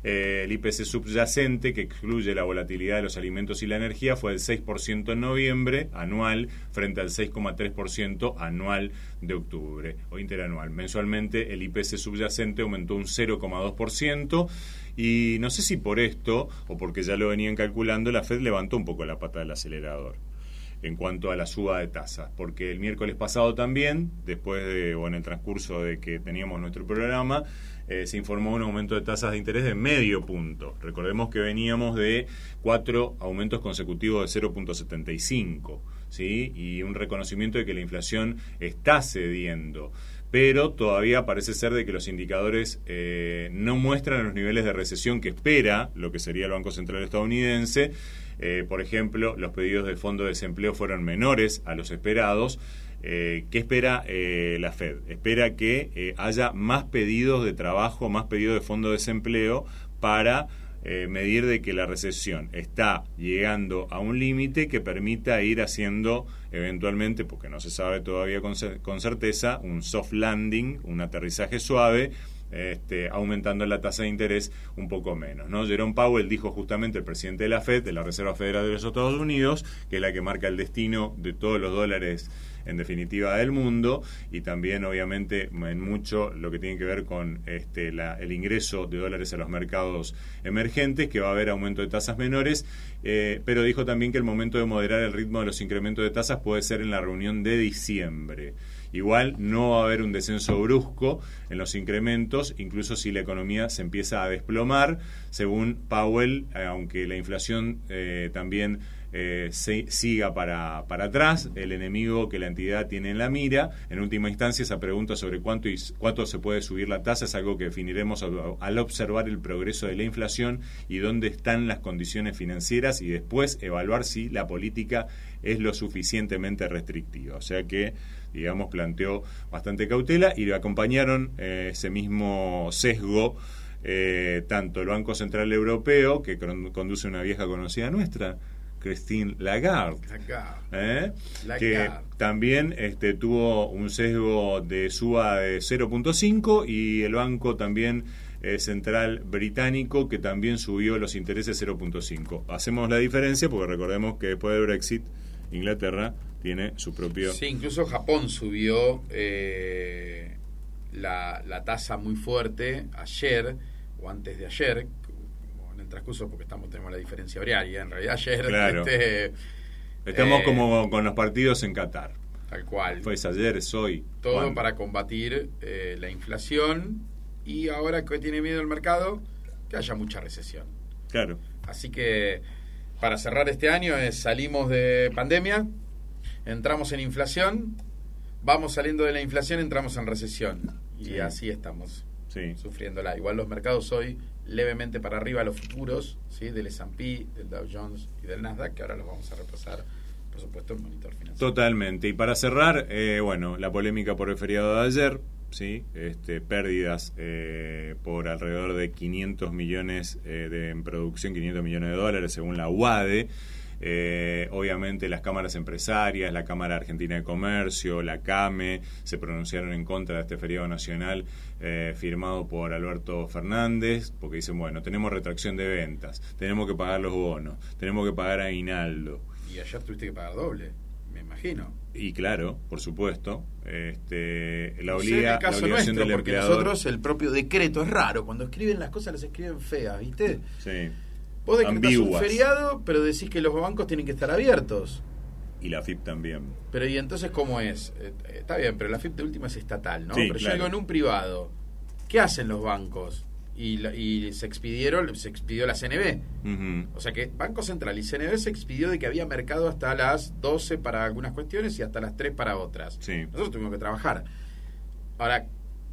Eh, el IPC subyacente, que excluye la volatilidad de los alimentos y la energía, fue del 6% en noviembre anual frente al 6,3% anual de octubre o interanual. Mensualmente el IPC subyacente aumentó un 0,2%. Y no sé si por esto o porque ya lo venían calculando, la Fed levantó un poco la pata del acelerador en cuanto a la suba de tasas, porque el miércoles pasado también, después de, o en el transcurso de que teníamos nuestro programa, eh, se informó un aumento de tasas de interés de medio punto. Recordemos que veníamos de cuatro aumentos consecutivos de 0.75, ¿sí? Y un reconocimiento de que la inflación está cediendo pero todavía parece ser de que los indicadores eh, no muestran los niveles de recesión que espera lo que sería el Banco Central estadounidense. Eh, por ejemplo, los pedidos del Fondo de Desempleo fueron menores a los esperados eh, ¿Qué espera la Fed? Espera que haya más pedidos de trabajo, más pedidos de fondo de desempleo para medir de que la recesión está llegando a un límite que permita ir haciendo eventualmente, porque no se sabe todavía con, con certeza, un soft landing, un aterrizaje suave este, aumentando la tasa de interés un poco menos. ¿no? Jerome Powell dijo justamente, el presidente de la Fed, de la Reserva Federal de los Estados Unidos, que es la que marca el destino de todos los dólares en definitiva del mundo y también obviamente en mucho lo que tiene que ver con este, el ingreso de dólares a los mercados emergentes, que va a haber aumento de tasas menores, eh, pero dijo también que el momento de moderar el ritmo de los incrementos de tasas puede ser en la reunión de diciembre. Igual no va a haber un descenso brusco en los incrementos, incluso si la economía se empieza a desplomar, según Powell, eh, aunque la inflación eh, también eh, siga para, para atrás, el enemigo que la entidad tiene en la mira. En última instancia, esa pregunta sobre cuánto, y, cuánto se puede subir la tasa es algo que definiremos al observar el progreso de la inflación y dónde están las condiciones financieras y después evaluar si la política es lo suficientemente restrictiva. O sea que, digamos, planteó bastante cautela y le acompañaron eh, ese mismo sesgo. Eh, tanto el Banco Central Europeo, que conduce una vieja conocida nuestra, Christine Lagarde, ¿eh? que también este, tuvo un sesgo de suba de 0.5 y el banco también eh, central británico que también subió los intereses 0.5. Hacemos la diferencia porque recordemos que después del Brexit Inglaterra tiene su propio... Sí, incluso Japón subió eh, la, la tasa muy fuerte ayer o antes de ayer, transcurso porque estamos tenemos la diferencia horaria. En realidad ayer este, estamos eh, como con los partidos en Qatar. Tal cual. Fue ayer, es hoy. Todo para combatir eh, la inflación y ahora que tiene miedo el mercado, que haya mucha recesión. Claro. Así que para cerrar este año es salimos de pandemia, entramos en inflación, vamos saliendo de la inflación, entramos en recesión. Y así estamos sí. sufriéndola. Igual los mercados hoy levemente para arriba los futuros ¿sí? del S&P, del Dow Jones y del Nasdaq, que ahora los vamos a repasar, por supuesto, en monitor financiero. Totalmente. Y para cerrar, eh, bueno, la polémica por el feriado de ayer, ¿sí? este, pérdidas eh, por alrededor de 500 millones eh, de, en producción, 500 millones de dólares según la UADE. Eh, obviamente las cámaras empresarias, la Cámara Argentina de Comercio, la CAME, se pronunciaron en contra de este feriado nacional eh, firmado por Alberto Fernández, porque dicen, bueno, tenemos retracción de ventas, tenemos que pagar los bonos, tenemos que pagar a Inaldo. Y ayer tuviste que pagar doble, me imagino. Y claro, por supuesto, este, la, obliga, la obligación del porque nosotros el propio decreto es raro, cuando escriben las cosas las escriben feas, ¿viste? Sí. Vos decretás un feriado, pero decís que los bancos tienen que estar abiertos. Y la FIP también. Pero ¿y entonces cómo es? Eh, está bien, pero la FIP de última es estatal, ¿no? pero yo digo en un privado. ¿Qué hacen los bancos? y, la- y se expidieron, se expidió la CNB. O sea que Banco Central y CNB se expidió de que había mercado hasta las 12 para algunas cuestiones y hasta las 3 para otras. Sí. Nosotros tuvimos que trabajar. Ahora,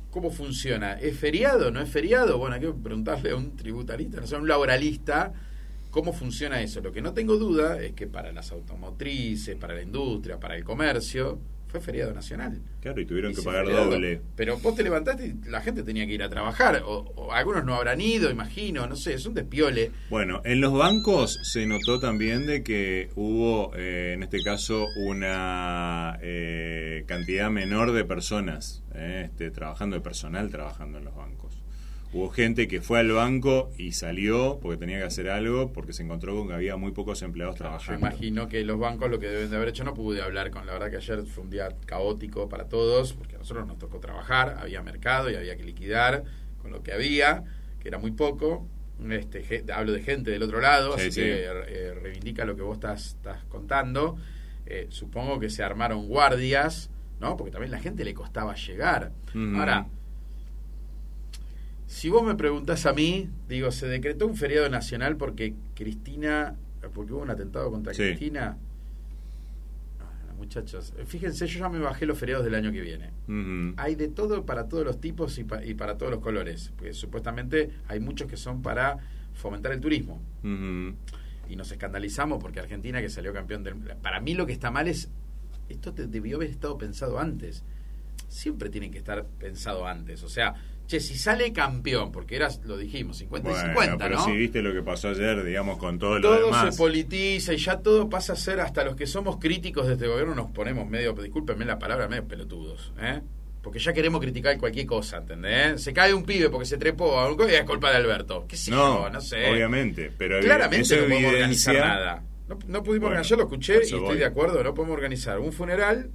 ¿cómo funciona? ¿Es feriado? ¿No es feriado? Bueno, hay que preguntarle a un tributarista, no sé, a un laboralista, cómo funciona eso. Lo que no tengo duda es que para las automotrices, para la industria, para el comercio, fue feriado nacional. Claro, y tuvieron Y que pagar feriado. doble. Pero vos te levantaste y la gente tenía que ir a trabajar. O, o algunos no habrán ido, imagino, no sé, es un despiole. Bueno, en los bancos se notó también de que hubo, eh, en este caso, una eh, cantidad menor de personas eh, este, trabajando, de personal trabajando en los bancos. Hubo gente que fue al banco y salió porque tenía que hacer algo porque se encontró con que había muy pocos empleados Yo trabajando. imagino que los bancos lo que deben de haber hecho no pude hablar con la verdad que ayer fue un día caótico para todos porque a nosotros nos tocó trabajar había mercado y había que liquidar con lo que había que era muy poco. Este hablo de gente del otro lado Sí, así sí. que eh, reivindica lo que vos estás, estás contando. Eh, supongo que se armaron guardias no porque también la gente le costaba llegar. Ahora si vos me preguntás a mí, digo, se decretó un feriado nacional porque Cristina, porque hubo un atentado contra Sí. Cristina. Ah, muchachos, eh, fíjense, yo ya me bajé los feriados del año que viene. Hay de todo para todos los tipos y, pa- y para todos los colores, porque supuestamente hay muchos que son para fomentar el turismo. Y nos escandalizamos porque Argentina, que salió campeón del... Para mí lo que está mal es, esto te debió haber estado pensado antes. Siempre tiene que estar pensado antes. O sea, che, si sale campeón, porque eras, lo dijimos, 50 y Bueno, 50, pero ¿no? si viste lo que pasó ayer, digamos, con todo lo todo demás. se politiza y ya todo pasa a ser, hasta los que somos críticos de este gobierno nos ponemos medio, discúlpenme la palabra, medio pelotudos, ¿eh? Porque ya queremos criticar cualquier cosa, ¿entendés? Se cae un pibe porque se trepó a un y es culpa de Alberto. ¿Qué sé no, yo? No sé. obviamente, pero Claramente no podemos organizar nada. No, no pudimos Bueno, organizar, yo lo escuché y estoy voy. de acuerdo, no podemos organizar un funeral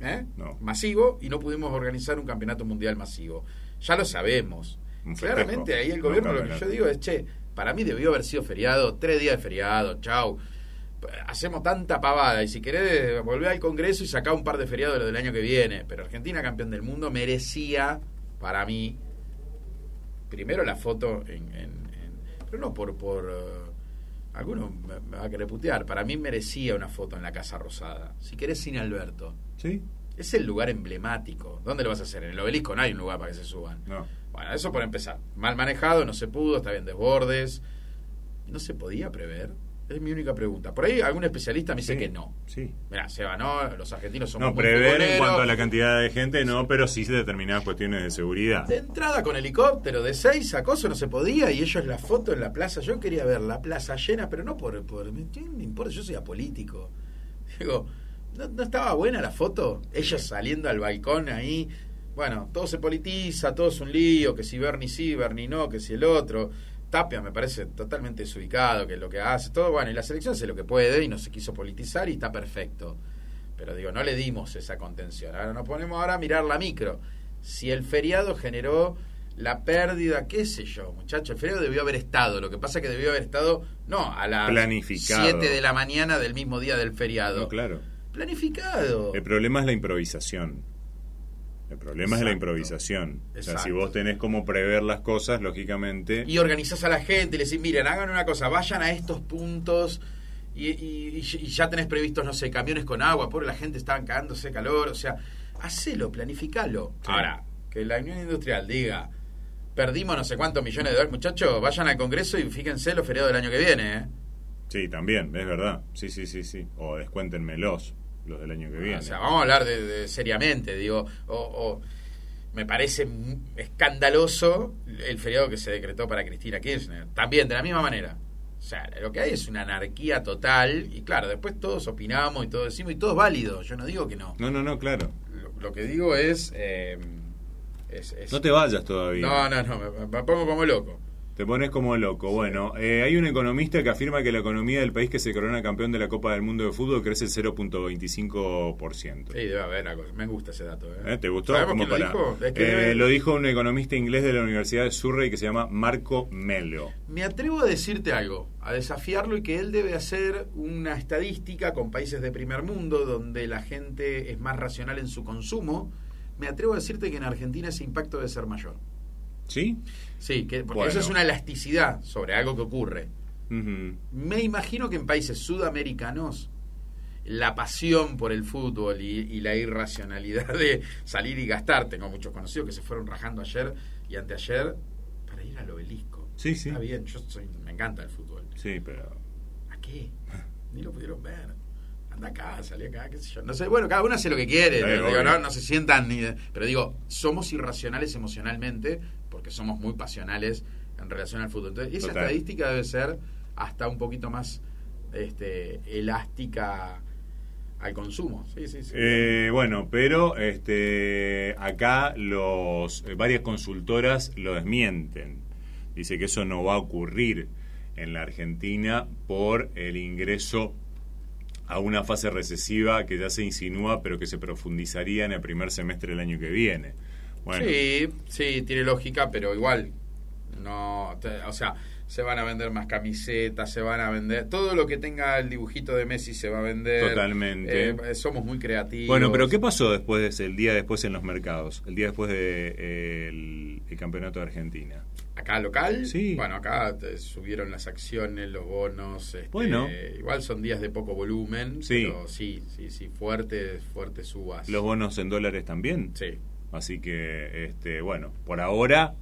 ¿eh? No. masivo y no pudimos organizar un campeonato mundial masivo. Ya lo sabemos. Claramente ahí el no gobierno lo que yo digo es, che, para mí debió haber sido feriado, tres días de feriado, chau. Hacemos tanta pavada y si querés volver al Congreso y sacar un par de feriados de lo del año que viene. Pero Argentina, campeón del mundo, merecía, para mí, primero la foto en, en- en- pero no por por eh, alguno me, me va a querer putear para mí merecía una foto en la casa rosada si querés sin Alberto ¿Sí? Es el lugar emblemático ¿dónde lo vas a hacer? en el obelisco no hay un lugar para que se suban No. bueno eso por empezar mal manejado no se pudo está bien desbordes no se podía prever es mi única pregunta por ahí algún especialista me dice Sí, que no Sí. Mira, Seba, no, los argentinos somos No, muy prever en cuanto a la cantidad de gente, no, pero sí determinadas cuestiones de seguridad. De entrada con helicóptero de seis acoso no se podía y ellos la foto en la plaza. Yo quería ver la plaza llena, pero no por. por me, ¿qué me importa, yo soy apolítico. Digo, ¿no, no estaba buena la foto? Ellos saliendo al balcón ahí. Bueno, todo se politiza, todo es un lío, que si Bernie sí, Bernie no, que si el otro. Tapia me parece totalmente desubicado, que lo que hace, todo bueno, y la selección hace lo que puede y no se quiso politizar y está perfecto. Pero digo, no le dimos esa contención. Ahora nos ponemos ahora a mirar la micro. Si el feriado generó la pérdida, qué sé yo, muchacho, el feriado debió haber estado. Lo que pasa es que debió haber estado, no, a las Planificado. 7 de la mañana del mismo día del feriado. No, claro. Planificado. El problema es la improvisación. El problema es la Exacto. improvisación. O sea, si vos tenés como prever las cosas, lógicamente. Y organizás a la gente y le decís, miren, hagan una cosa, vayan a estos puntos y, y- y- y ya tenés previstos, no sé, camiones con agua, pobre la gente está cagándose calor, o sea, hacelo, planificalo. Sí. Ahora, que la Unión Industrial diga, perdimos no sé cuántos millones de dólares, muchachos, vayan al Congreso y fíjense los feriados del año que viene, ¿eh? Sí, también, es verdad. Sí, sí, sí, sí. O descuéntenmelos, los del año que viene. O sea, vamos a hablar de, de- seriamente, digo, o, o me parece escandaloso el feriado que se decretó para Cristina Kirchner. También, de la misma manera. O sea, lo que hay es una anarquía total y claro, después todos opinamos y todos decimos y todo es válido. Yo no digo que no. No, no, no, claro. Lo, lo que digo es, eh, es- es- No te vayas todavía. No, no, no, me, me pongo como loco. Te pones como loco. Bueno, eh, hay un economista que afirma que la economía del país que se corona campeón de la Copa del Mundo de Fútbol crece el 0.25%. Sí, debe haber algo. Me gusta ese dato. ¿eh? ¿Eh? ¿Te gustó? ¿Sabemos ¿Cómo lo para? dijo? Es que Eh, debe- Lo dijo un economista inglés de la Universidad de Surrey que se llama Marco Melo. Me atrevo a decirte algo, a desafiarlo y que él debe hacer una estadística con países de primer mundo donde la gente es más racional en su consumo. Me atrevo a decirte que en Argentina ese impacto debe ser mayor. ¿Sí? Sí, que, porque Bueno. eso es una elasticidad sobre algo que ocurre. Me imagino que en países sudamericanos la pasión por el fútbol y, y la irracionalidad de salir y gastar, tengo muchos conocidos que se fueron rajando ayer y anteayer para ir al obelisco. Sí, sí. Está bien, yo soy, me encanta el fútbol. Sí, pero... ¿A qué? Ni lo pudieron ver. Anda acá, salí acá, qué sé yo. No sé, bueno, cada uno hace lo que quiere. Digo, no, no se sientan ni. Pero digo, somos irracionales emocionalmente porque somos muy pasionales en relación al fútbol. Entonces, esa Total. estadística debe ser hasta un poquito más este, elástica al consumo. Sí, sí, sí. Eh, bueno, pero este, acá los eh, varias consultoras lo desmienten. Dice que eso no va a ocurrir en la Argentina por el ingreso a una fase recesiva que ya se insinúa, pero que se profundizaría en el primer semestre del año que viene. Bueno, Sí, sí, tiene lógica, pero igual. No, te- o sea, se van a vender más camisetas, se van a vender. Todo lo que tenga el dibujito de Messi se va a vender. Totalmente. Eh, somos muy creativos. Bueno, pero ¿qué pasó después, el día después en los mercados? El día después del de, el- el campeonato de Argentina. Acá local, Sí. bueno, acá te subieron las acciones, los bonos. este, Bueno. Igual son días de poco volumen, Sí. pero sí, sí, sí, fuertes, fuertes subas. Los bonos en dólares también. Sí. Así que, este, bueno, por ahora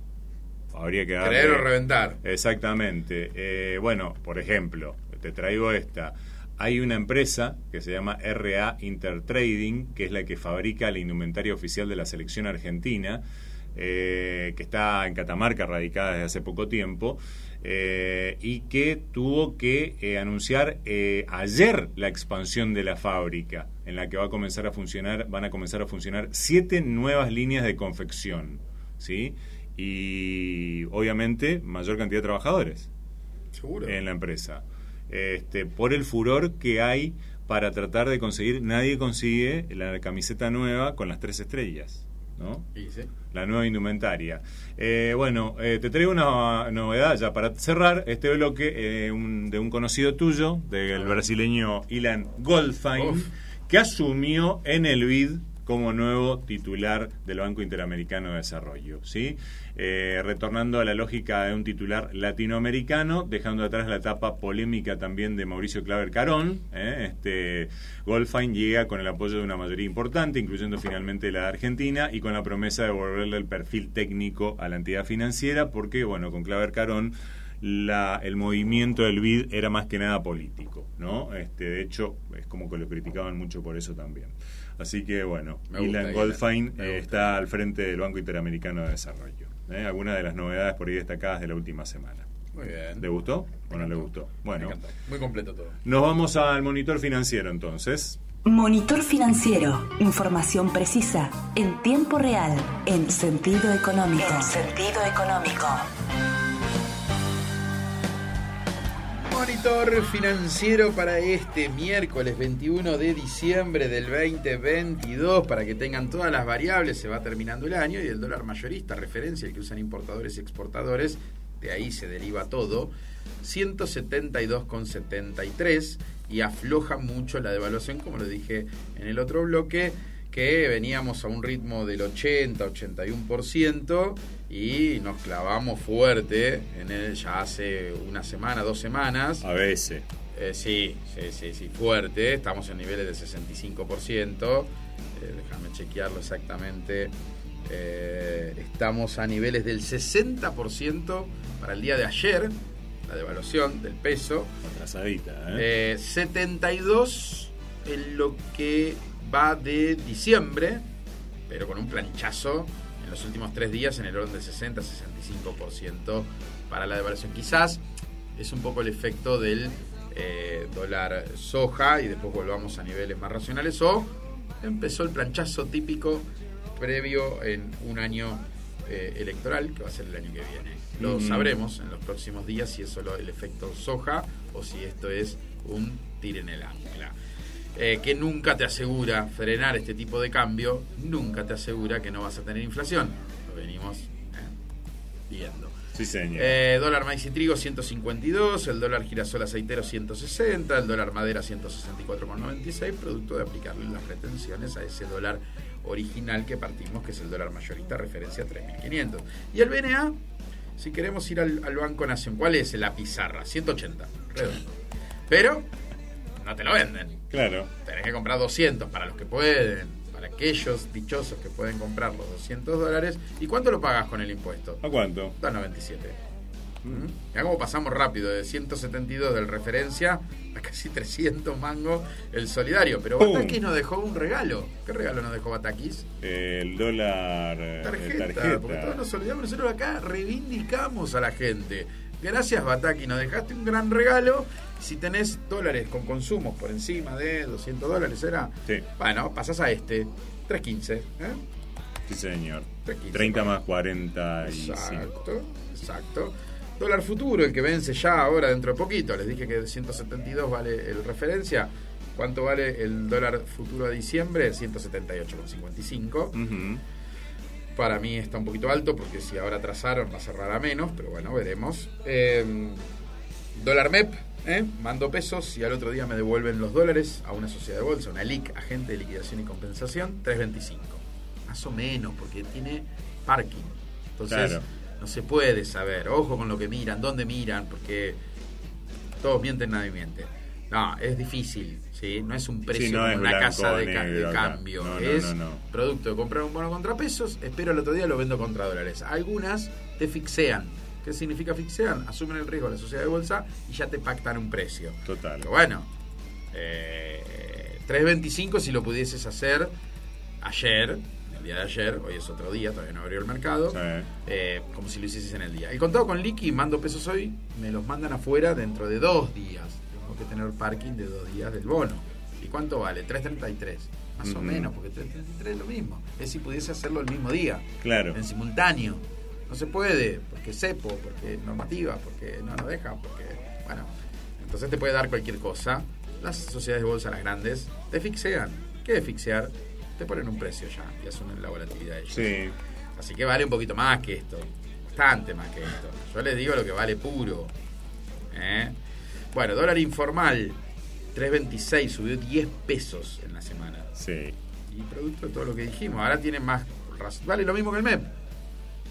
habría que darle... Creer o reventar. Exactamente. Eh, bueno, por ejemplo, te traigo esta. Hay una empresa que se llama RA Intertrading, que es la que fabrica la indumentaria oficial de la selección argentina, eh, que está en Catamarca, radicada desde hace poco tiempo, eh, y que tuvo que eh, anunciar eh, ayer la expansión de la fábrica, en la que va a comenzar a funcionar, van a comenzar a funcionar siete nuevas líneas de confección, ¿sí? Y obviamente mayor cantidad de trabajadores Seguro. en la empresa. Este, por el furor que hay para tratar de conseguir, nadie consigue la camiseta nueva con las tres estrellas, ¿no? Sí. La nueva indumentaria. Eh, bueno, eh, te traigo una novedad ya para cerrar este bloque eh, un- de un conocido tuyo, del brasileño Ilan Goldfein, Uf. que asumió en el BID como nuevo titular del Banco Interamericano de Desarrollo, ¿sí? Eh, retornando a la lógica de un titular latinoamericano, dejando atrás la etapa polémica también de Mauricio Claver Carón, ¿eh? este, Goldfein llega con el apoyo de una mayoría importante, incluyendo finalmente la de Argentina, y con la promesa de devolverle el perfil técnico a la entidad financiera, porque, bueno, con Claver Carón la, el movimiento del BID era más que nada político, ¿no? Este, de hecho, es como que lo criticaban mucho por eso también. Así que, bueno, Ilan. Goldfein eh, está al frente del Banco Interamericano de Desarrollo. ¿eh? Algunas de las novedades por ahí destacadas de la última semana. Muy bien. ¿Le gustó o no le gustó? Bueno. Muy completo todo. nos vamos al monitor financiero entonces. Monitor financiero. Información precisa, en tiempo real, en sentido económico. En sentido económico. Monitor financiero para este miércoles 21 de diciembre del 2022 para que tengan todas las variables, se va terminando el año y el dólar mayorista, referencia, el que usan importadores y exportadores, de ahí se deriva todo, 172,73 y afloja mucho la devaluación, como lo dije en el otro bloque, que veníamos a un ritmo del 80-81% y nos clavamos fuerte en el, ya hace una semana, dos semanas. A veces. Eh, sí, sí, sí, sí, fuerte. Estamos en niveles del 65%. Eh, déjame chequearlo exactamente. Eh, estamos a niveles del 60% para el día de ayer, la devaluación del peso. Atrasadita, ¿eh? Eh, 72 en lo que va de diciembre, pero con un planchazo en los últimos tres días en el orden del 60-65% para la devaluación. Quizás es un poco el efecto del eh, dólar soja y después volvamos a niveles más racionales o empezó el planchazo típico previo en un año eh, electoral que va a ser el año que viene. Lo sabremos en los próximos días si es solo el efecto soja o si esto es un tir en el ancla. Eh, que nunca te asegura frenar este tipo de cambio, nunca te asegura que no vas a tener inflación. Lo venimos eh, viendo. Sí, señor. Eh, dólar maíz y trigo 152, el dólar girasol aceitero 160, el dólar madera 164,96, producto de aplicarle las retenciones a ese dólar original que partimos, que es el dólar mayorista, referencia a 3.500. Y el BNA, si queremos ir al, al Banco Nación, ¿cuál es la pizarra? 180, redondo. Pero no te lo venden. Claro. Tenés que comprar 200 para los que pueden, para aquellos dichosos que pueden comprar los 200 dólares. ¿Y cuánto lo pagas con el impuesto? ¿A cuánto? 2.97. Ya como pasamos rápido de 172 del referencia a casi 300 mangos el solidario. Pero ¡Pum! Batakis nos dejó un regalo. ¿Qué regalo nos dejó Batakis? El dólar. eh, Tarjeta. tarjeta. Porque todos nos olvidamos. Nosotros acá reivindicamos a la gente. Gracias Bataki, nos dejaste un gran regalo. Si tenés dólares con consumos por encima de 200 dólares, ¿era? Sí. Bueno, pasás a este. 315. ¿eh? Sí, señor. 3.15, 30 bueno. más 45. Exacto, exacto. Dólar futuro, el que vence ya ahora dentro de poquito. Les dije que de 172 vale el referencia. ¿Cuánto vale el dólar futuro a diciembre? 178,55. Ujú. Para mí está un poquito alto porque si ahora atrasaron va a cerrar a menos, pero bueno, veremos. Eh, dólar MEP, ¿eh? mando pesos y al otro día me devuelven los dólares a una sociedad de bolsa, una LIC, agente de liquidación y compensación, 3.25. Más o menos, porque tiene parking. Entonces Claro. no se puede saber. Ojo con lo que miran, dónde miran, porque todos mienten, nadie miente. No, es difícil, ¿sí? No es un precio Sí, no como es una blanco casa de, cambio. No, es no. producto de comprar un bono contra pesos, espero el otro día lo vendo contra dólares. Algunas te fixean. ¿Qué significa fixean? Asumen el riesgo de la sociedad de bolsa y ya te pactan un precio. Total. Pero bueno, eh, 3.25 si lo pudieses hacer ayer, el día de ayer, hoy es otro día, todavía no abrió el mercado, Sí. eh, como si lo hicieses en el día. El contado con liqui, mando pesos hoy, me los mandan afuera dentro de dos días. Que tener parking de dos días del bono. ¿Y cuánto vale? 3.33. Más o menos, porque 3.33 es lo mismo. Es si pudiese hacerlo el mismo día, Claro. en simultáneo. No se puede, porque cepo, porque normativa, porque no nos deja, porque. Bueno, entonces te puede dar cualquier cosa. Las sociedades de bolsa, las grandes, te fixean. ¿Qué es fixear? Te ponen un precio ya y asumen la volatilidad de ellos. Sí. Así que vale un poquito más que esto. Bastante más que esto. Yo les digo lo que vale puro. ¿Eh? Bueno, dólar informal. 3.26, subió 10 pesos en la semana. Sí. Y producto de todo lo que dijimos. Ahora tiene más... raz- Vale lo mismo que el MEP.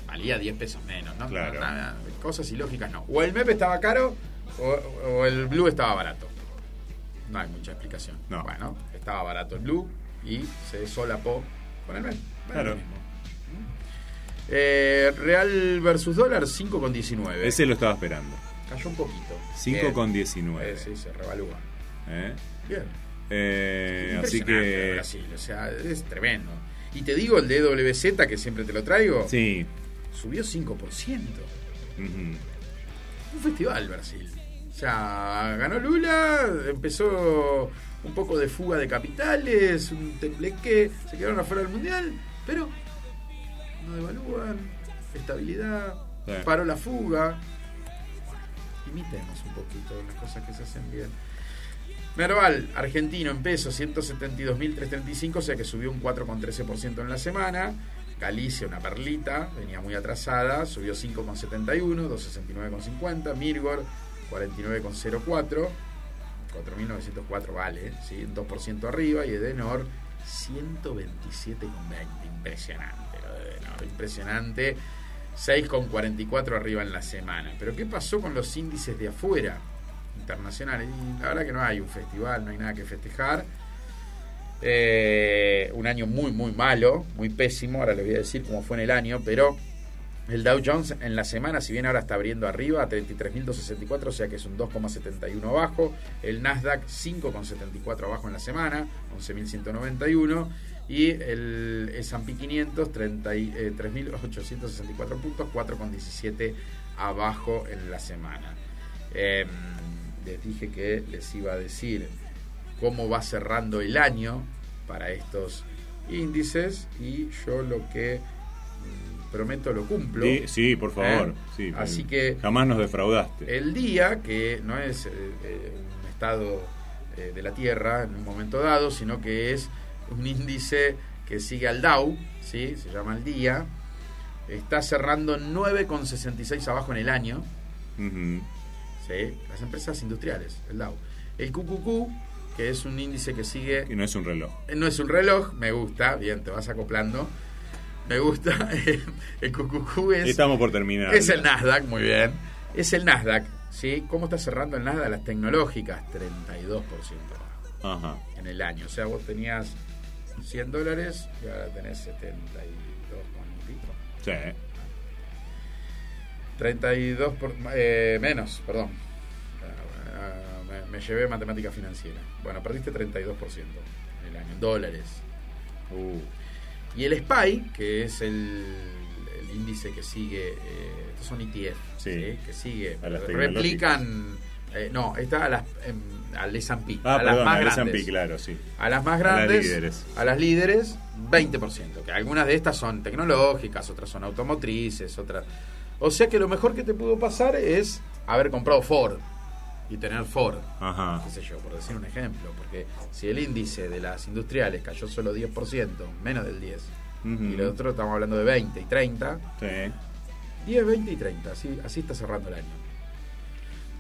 Valía 10 pesos menos, ¿no? Claro. Nada, cosas ilógicas no. O el MEP estaba caro o, o el Blue estaba barato. No hay mucha explicación. No. Bueno, estaba barato el Blue y se solapó con el MEP. Bueno, Claro. lo mismo. Eh, Real versus dólar 5,19. Ese lo estaba esperando. Cayó un poquito. 5 Bien. con 19. Eh, sí, se revalúa. ¿Eh? Bien. Eh, así que. Brasil, o sea, es tremendo. Y te digo, el DWZ, que siempre te lo traigo, Sí. subió 5%. Ujú. Un festival Brasil. O sea, ganó Lula, empezó un poco de fuga de capitales, un tembleque, se quedaron afuera del mundial, pero no devalúan, estabilidad, Sí. paró la fuga. Imitemos un poquito las cosas que se hacen bien. Merval, argentino en pesos, 172.335, o sea que subió un 4,13% en la semana. Galicia, una perlita, venía muy atrasada, subió 5,71, 269,50. Mirgor, 49,04, 4.904 vale, ¿sí? 2% arriba. Y Edenor, 127,20. Impresionante lo de Edenor, impresionante. 6,44 arriba en la semana. Pero ¿qué pasó con los índices de afuera? internacionales. La verdad que no hay un festival, no hay nada que festejar. Eh, un año muy, muy malo, muy pésimo. Ahora les voy a decir cómo fue en el año, pero el Dow Jones en la semana, si bien ahora está abriendo arriba a 33.264, o sea que es un 2,71 abajo. El Nasdaq 5,74 abajo en la semana, 11.191. Y el S&P 500, 30 y- eh, 3.864 puntos, 4,17 abajo en la semana. Eh, les dije que les iba a decir cómo va cerrando el año para estos índices y yo lo que mm, prometo lo cumplo. Sí, sí, por favor. ¿Eh? Sí, Así que Jamás nos defraudaste. el día, que no es eh, eh, un estado eh, de la Tierra en un momento dado, sino que es un índice que sigue al Dow, ¿sí? se llama el día, está cerrando 9,66 abajo en el año. ¿sí? las empresas industriales, el Dow. El QQQ que es un índice que sigue Y no es un reloj. no es un reloj, me gusta, bien, te vas acoplando. Me gusta. [laughs] El QQQ es, Estamos por terminar. es el Nasdaq, muy bien. Es el Nasdaq, ¿sí? ¿Cómo está cerrando el Nasdaq? Las tecnológicas, 32% Ajá. en el año. O sea, vos tenías 100 dólares y ahora tenés 72 con y pico. Sí. 32 por, eh, menos, perdón. Ah, me, me llevé matemática financiera. Bueno, perdiste 32% en el año, en dólares. Uh, Y el SPY, que es el, el índice que sigue, eh, estos son ETF, Sí. que sigue, replican, eh, no, está a las, em, al S&P, Ah, a las perdón, más el grandes. S&P, claro, sí. A las más A las grandes, líderes. a las líderes, 20%, que algunas de estas son tecnológicas, otras son automotrices, otras... O sea que lo mejor que te pudo pasar es haber comprado Ford y tener Ford Ajá. qué sé yo, por decir un ejemplo, porque si el índice de las industriales cayó solo 10%, menos del 10, Ujú. y el otro estamos hablando de 20 y 30, Sí. 10, 20 y 30, así, así está cerrando el año.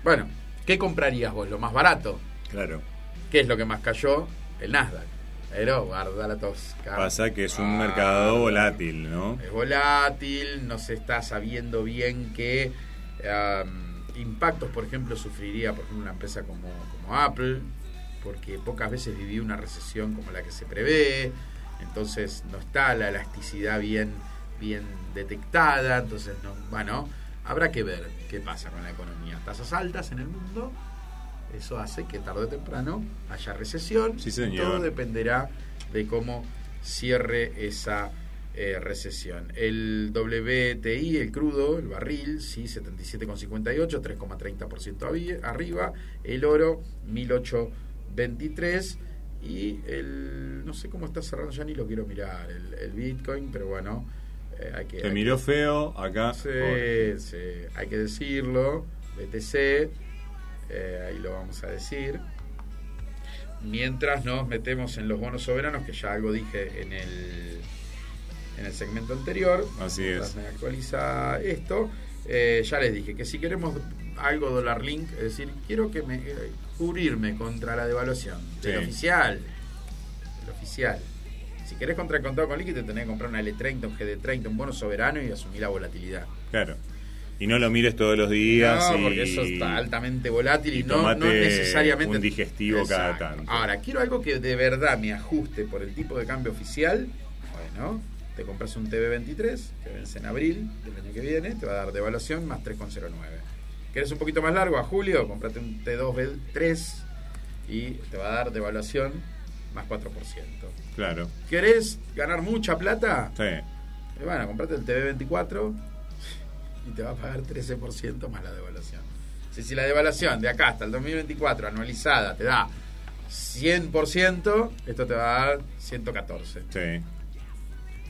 Bueno, ¿qué comprarías vos? Lo más barato. Claro. ¿Qué es lo que más cayó? El Nasdaq. Pero guarda la tosca. Pasa que es un Ah, mercado volátil, ¿no? Es volátil, no se está sabiendo bien qué am, impactos, por ejemplo, sufriría, por ejemplo, una empresa como, como Apple, porque pocas veces vivió una recesión como la que se prevé, entonces no está la elasticidad bien, bien detectada, entonces, no, bueno, habrá que ver qué pasa con la economía. Tasas altas en el mundo, eso hace que tarde o temprano haya recesión. Sí, señor. Todo dependerá de cómo cierre esa eh, recesión. El WTI, el crudo, el barril, sí, 77,58, 3,30% avi- arriba. El oro, 1823. Y el. No sé cómo está cerrando, ya ni lo quiero mirar. El, el Bitcoin, pero bueno. Eh, hay que, Te hay miró feo acá. Sí, sí, hay que decirlo. BTC, eh, ahí lo vamos a decir. Mientras nos metemos en los bonos soberanos, que ya algo dije en el, en el segmento anterior. Así es. me actualiza esto. eh, ya les dije que si queremos algo dólar link, es decir, quiero que me eh, cubrirme contra la devaluación del oficial, del oficial. Si querés contra el contado con líquido, te tenés que comprar una L30, un GD30, un bono soberano y asumir la volatilidad. Claro. Y no lo mires todos los días. No, y- porque eso está altamente volátil y, y no, no necesariamente. un digestivo cada tanto. Ahora, quiero algo que de verdad me ajuste por el tipo de cambio oficial. Bueno, te compras un TB23 que vence en abril del año que viene, te va a dar devaluación más 3,09. ¿Querés un poquito más largo? A julio, comprate un T2B3 y te va a dar devaluación más 4%. Claro. ¿Querés ganar mucha plata? Sí. Y bueno, comprate el TV24 y te va a pagar 13% más la devaluación. Si, si la devaluación de acá hasta el 2024 anualizada te da 100%, esto te va a dar 114. Sí.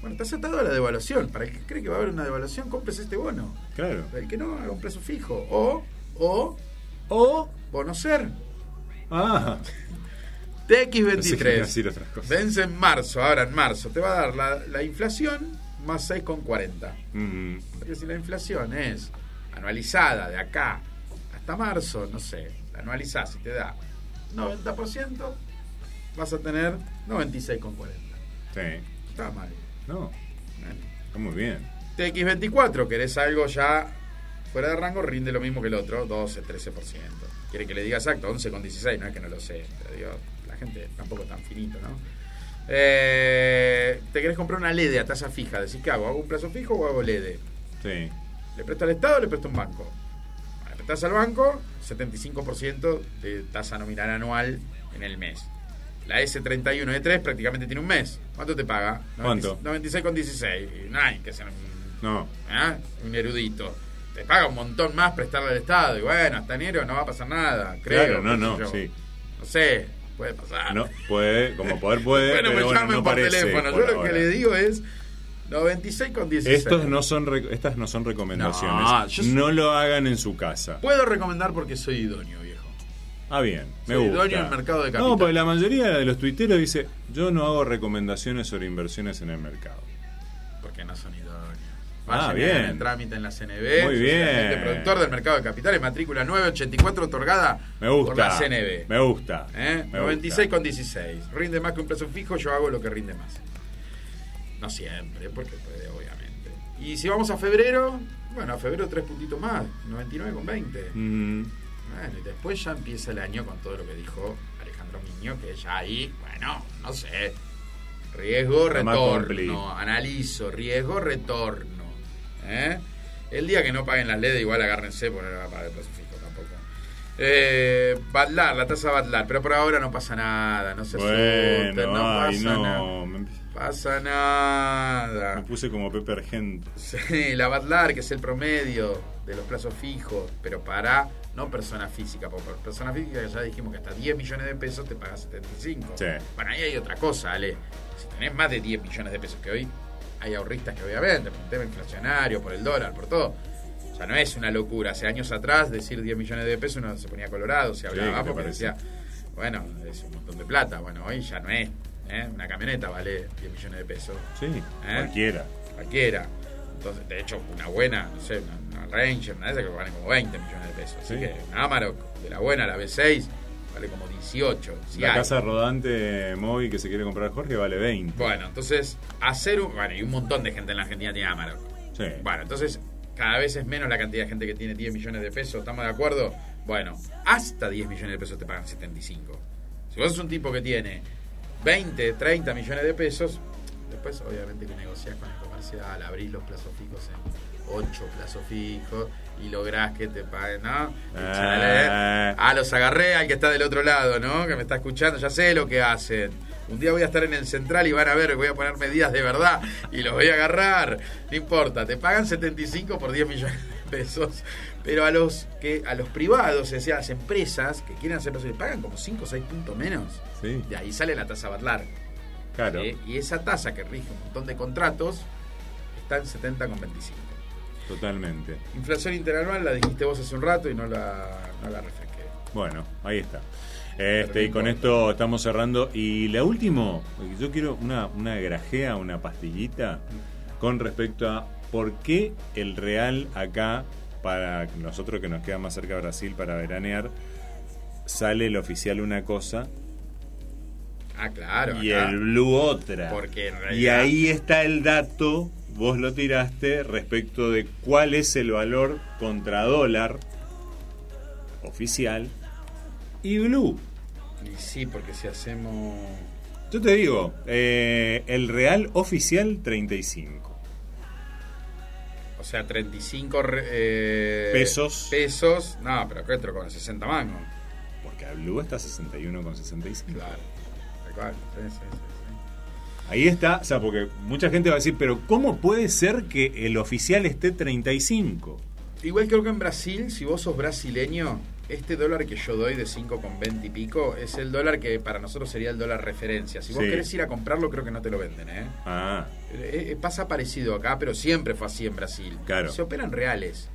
Bueno, estás atado a la devaluación. Para el que cree que va a haber una devaluación, compres este bono. Claro. Para el que no, haga un plazo fijo. O, o, O. bono ser. Ah. [laughs] TX23. decir otras cosas. Vence en marzo, ahora en marzo. Te va a dar la, la inflación más 6,40. Mm, Porque si la inflación es anualizada de acá hasta marzo, no sé, la anualizás y te da 90%, vas a tener 96,40. sí. Está mal. No. Está muy bien. TX24, querés algo ya fuera de rango, rinde lo mismo que el otro, 12, 13%. Quiere que le diga exacto, 11,16, no es que no lo sé, pero digo, la gente tampoco tan finito, ¿no? Eh, te querés comprar una LED a tasa fija, decís, ¿qué hago? ¿Hago un plazo fijo o hago LED? Sí. ¿Le presto al Estado o le presto a un banco? Le prestás al banco, 75% de tasa nominal anual en el mes. La S31 de 3 prácticamente tiene un mes. ¿Cuánto te paga? ¿Cuánto? 96,16. No hay que ser un, No. ¿ah? un erudito. Te paga un montón más prestarle al Estado. Y bueno, hasta enero no va a pasar nada. Creo. Claro, no, no, yo. sí. No sé, puede pasar. No, puede, como poder puede, [laughs] bueno, pero me bueno, llamen no por parece. teléfono. por Yo lo que le digo es 96,16. Estos no son estas no son recomendaciones. No, No lo hagan en su casa. Puedo recomendar porque soy idóneo, viejo. Ah, bien. Me Soy gusta. dueño del mercado de No, capital. porque la mayoría de los tuiteros dice, yo no hago recomendaciones sobre inversiones en el mercado. Porque no son idóneos. Ah, Vayan bien. en trámite en la CNB. Muy bien. agente productor del mercado de capitales, matrícula 984 otorgada Me gusta. por la CNB. Me gusta. ¿Eh? me 96 gusta. con 16. Rinde más que un plazo fijo, yo hago lo que rinde más. No siempre, porque puede, obviamente. Y si vamos a febrero, bueno, a febrero tres puntitos más, 99 con 20. Mm, Bueno, y después ya empieza el año con todo lo que dijo Alejandro Miño, que ya ahí, bueno, no sé. Riesgo, retorno. Analizo, riesgo, retorno. ¿Eh? El día que no paguen las LED, igual agárrense, pagar el plazo fijo tampoco. Eh, Badlar, la tasa Badlar, pero por ahora no pasa nada, no se asusten, bueno, no ay, pasa nada. no. Me, Pasa nada. me puse como Pepe Argento. [laughs] Sí, la Badlar, que es el promedio de los plazos fijos, pero para no persona física, porque por persona física ya dijimos que hasta 10 millones de pesos te pagas 75. Sí. Bueno, ahí hay otra cosa, Ale. Si tenés más de 10 millones de pesos que hoy, hay ahorristas que obviamente, por un tema inflacionario, por el dólar, por todo. O sea, no es una locura. Hace años atrás decir 10 millones de pesos uno se ponía colorado, se ¿qué hablaba te porque decía, bueno, es un montón de plata. Bueno, hoy ya no es. ¿eh? Una camioneta vale 10 millones de pesos Sí, ¿Eh? cualquiera. cualquiera. Entonces, de hecho, una buena, no sé, una, una Ranger, una de esas que vale como 20 millones de pesos. Así Sí. que una Amarok, de la buena, la B6, vale como 18. si la hay. casa rodante móvil que se quiere comprar Jorge vale 20. Bueno, entonces, hacer un. Bueno, y un montón de gente en la Argentina tiene Amarok. Sí. Bueno, entonces, cada vez es menos la cantidad de gente que tiene 10 millones de pesos. ¿Estamos de acuerdo? Bueno, hasta 10 millones de pesos te pagan 75. Si vos sos un tipo que tiene 20, 30 millones de pesos, después obviamente que negociás con el comercial, abrís los plazos fijos en 8 plazos fijos y lográs que te paguen, ¿no? Ah. Ah, los agarré al que está del otro lado, ¿no? Que me está escuchando, ya sé lo que hacen. Un día voy a estar en el central y van a ver, voy a poner medidas de verdad y los voy a agarrar. No importa, te pagan 75 por 10 millones de pesos. Pero a los que a los privados, o sea, a las empresas que quieren hacer les pagan como 5 o 6 puntos menos. Sí, De ahí sale la tasa Batlar. claro. ¿sí? Y esa tasa que rige un montón de contratos está en 70,25. Totalmente. Inflación interanual la dijiste vos hace un rato y no la, no la refresqué. Bueno, ahí está. Este, y con esto estamos cerrando. Y la última, yo quiero una, una grajea, una pastillita con respecto a por qué el Real acá, para nosotros que nos queda más cerca de Brasil para veranear, sale el oficial una cosa Ah, claro. y acá. el Blue otra. Porque en Y ahí está el dato, vos lo tiraste, respecto de cuál es el valor contra dólar oficial y Blue. Y sí, porque si hacemos. Yo te digo, eh, el real oficial 35. O sea, 35 re- eh, Pesos. Pesos. No, pero acá entro con 60 mangos. Porque el Blue está 61,65. Claro. Tal cual. Sí, sí, sí. Ahí está, o sea, porque mucha gente va a decir, pero ¿cómo puede ser que el oficial esté 35? Igual creo que en Brasil, si vos sos brasileño, este dólar que yo doy de 5,20 y pico es el dólar que para nosotros sería el dólar referencia. Si vos Sí. querés ir a comprarlo, creo que no te lo venden, ¿eh? Ah, Eh, eh, pasa parecido acá, pero siempre fue así en Brasil. Claro. Se operan reales.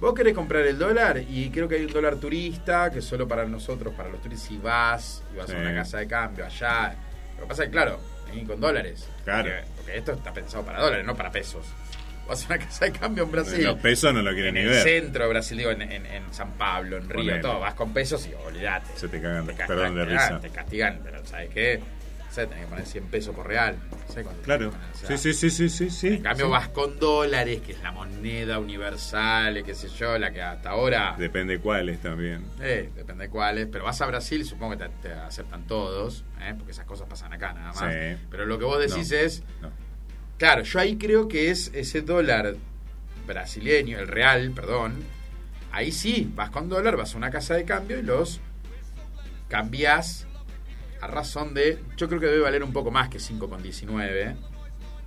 Vos querés comprar el dólar y creo que hay un dólar turista que solo para nosotros, para los turistas, si vas y vas Sí. a una casa de cambio allá. Lo que pasa es que, claro, ahí con dólares. Claro. Porque, porque esto está pensado para dólares, no para pesos. [laughs] Vas a una casa de cambio en Brasil. los pesos no lo quieren en ni el ver. centro de Brasil, digo, en, en- en San Pablo, en Río, Ponele. todo. Vas con pesos y olvídate. Se te cagan, Te perdón de castigan, risa. Te castigan, pero ¿sabes qué? Sea, tenés que poner 100 pesos por real. No sé cuánto Claro. tenés que poner, o sea, Sí, sí, sí, sí, sí, sí. en cambio Sí. vas con dólares, que es la moneda universal, qué sé yo, la que hasta ahora... Depende cuáles también. Eh, depende de cuáles, pero vas a Brasil, supongo que te, te aceptan todos, ¿eh? porque esas cosas pasan acá nada más. Sí. Pero lo que vos decís No. es, No. claro, yo ahí creo que es ese dólar brasileño, el real, perdón, ahí sí, vas con dólar, vas a una casa de cambio y los cambiás a razón de, yo creo que debe valer un poco más que 5,19,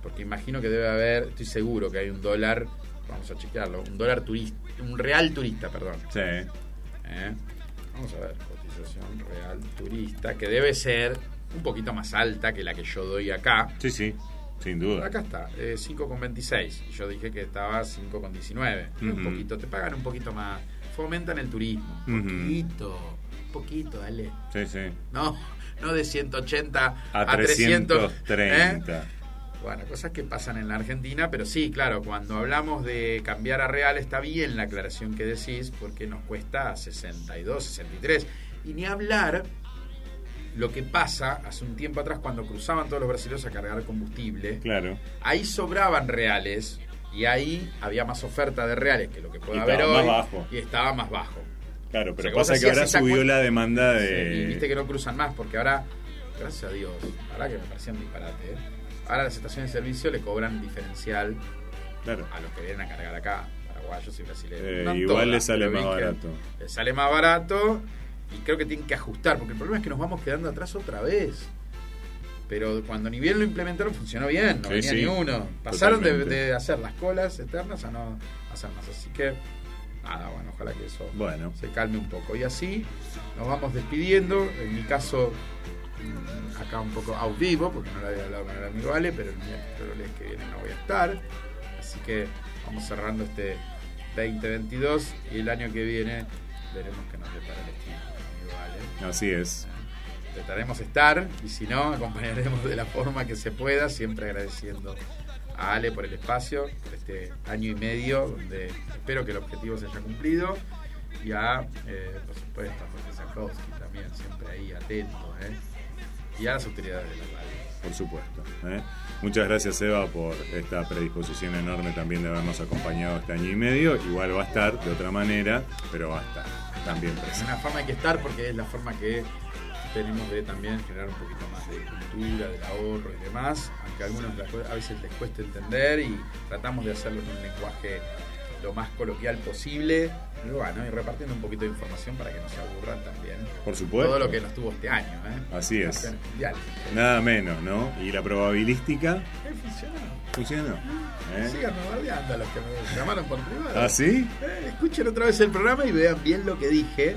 porque imagino que debe haber, estoy seguro que hay un dólar, vamos a chequearlo, un dólar turista, un real turista, perdón. Sí. ¿eh? Vamos a ver, cotización real turista, que debe ser un poquito más alta que la que yo doy acá. Sí, sí, sin duda. Acá está, eh, 5,26. Y yo dije que estaba 5,19. Un Ujú. poquito, te pagan un poquito más. Fomentan el turismo. Ujú. Un poquito, un poquito, dale. Sí, sí. No, no de 180 A, a, 300. ¿eh? 330. Bueno, cosas que pasan en la Argentina, pero sí, claro, cuando hablamos de cambiar a real está bien la aclaración que decís, porque nos cuesta 62, 63. Y ni hablar lo que pasa hace un tiempo atrás cuando cruzaban todos los brasileños a cargar combustible. Claro. Ahí sobraban reales y ahí había más oferta de reales que lo que puede Y haber hoy más bajo. y estaba más bajo. Claro, pero O sea, pasa que ahora subió la demanda Sí, de. y viste que no cruzan más porque ahora, gracias a Dios, ahora que me parecía un disparate, ¿eh? ahora las estaciones de servicio le cobran diferencial Claro. a los que vienen a cargar acá, paraguayos y brasileños. Eh, No igual les sale más barato. Les sale más barato y creo que tienen que ajustar, porque el problema es que nos vamos quedando atrás otra vez. Pero cuando ni bien lo implementaron funcionó bien, no Sí, venía sí. ni uno. Pasaron de hacer las colas eternas a no hacer más. Así que, nada, bueno, ojalá que eso Bueno. se calme un poco. Y así nos vamos despidiendo. En mi caso, acá un poco vivo, porque no lo había hablado con el amigo Ale, pero el miércoles que viene no voy a estar. Así que vamos cerrando este 2022 y el año que viene veremos qué nos depara el destino. Así es. Intentaremos estar y si no, acompañaremos de la forma que se pueda, siempre agradeciendo a Ale por el espacio, por este año y medio, donde espero que el objetivo se haya cumplido, y a, eh, por supuesto, a Jorge Zakowski también, siempre ahí atento, ¿eh? y a las autoridades de la radio. Por supuesto. ¿eh? Muchas gracias, Eva, por esta predisposición enorme también de habernos acompañado este año y medio. Igual va a estar de otra manera, pero va a estar también Es presente. una forma hay que estar porque es la forma que tenemos de también generar un poquito más de cultura, del ahorro y demás, aunque a algunos a veces les cuesta entender y tratamos de hacerlo en un lenguaje lo más coloquial posible y bueno, y repartiendo un poquito de información para que no se aburran también. Por supuesto. Todo lo que nos tuvo este año, ¿eh? Así es. Nada menos, ¿no? Y la probabilística Eh, funcionó. funcionó. ¿eh? Sigan a los que me llamaron por privado. ¿Ah, sí? Eh, escuchen otra vez el programa y vean bien lo que dije.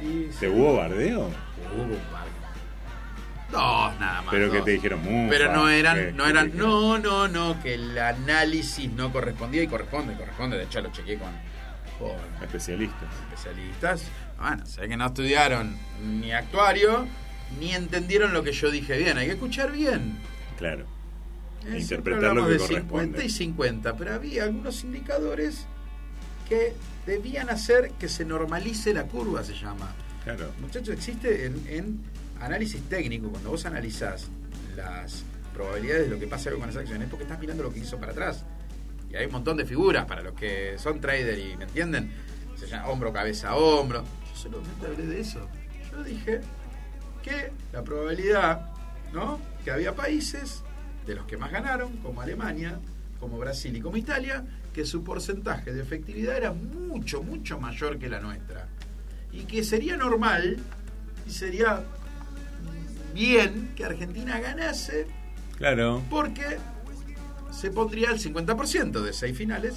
Y ¿Te hubo bardeo? Hubo un par. Dos nada más. Pero que te dijeron mucho. Pero no eran, ¿Qué- no eran, no, no, no, que el análisis no correspondía y corresponde, corresponde. De hecho lo chequeé con, con Especialistas. especialistas. Bueno, sé que no estudiaron ni actuario, ni entendieron lo que yo dije bien. Hay que escuchar bien. Claro. Eh, Interpretar lo que de corresponde. 50 y 50, pero había algunos indicadores que debían hacer que se normalice la curva, se llama. Claro. Muchachos, existe en, en análisis técnico, cuando vos analizás las probabilidades de lo que pase algo con las acciones, porque estás mirando lo que hizo para atrás. Y hay un montón de figuras para los que son trader y me entienden. Se llama hombro, cabeza, hombro. Yo solamente hablé de eso. Yo dije que la probabilidad, ¿no? Que había países de los que más ganaron, como Alemania, como Brasil y como Italia, que su porcentaje de efectividad era mucho, mucho mayor que la nuestra. Y que sería normal y sería bien que Argentina ganase Claro. porque se pondría el 50% de seis finales,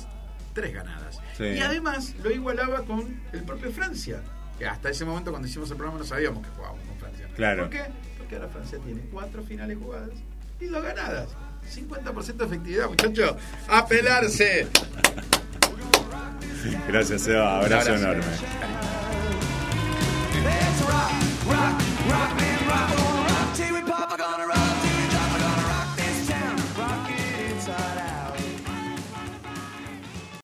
tres ganadas. Sí. Y además lo igualaba con el propio Francia, que hasta ese momento cuando hicimos el programa no sabíamos que jugábamos con Francia. Claro. ¿Por qué? Porque ahora Francia tiene cuatro finales jugadas y dos ganadas. 50% de efectividad, muchachos. ¡A pelarse! Gracias, Seba. Abrazo, enorme. rock, rock, rock, rock, rock, rock, rock, rock, rock,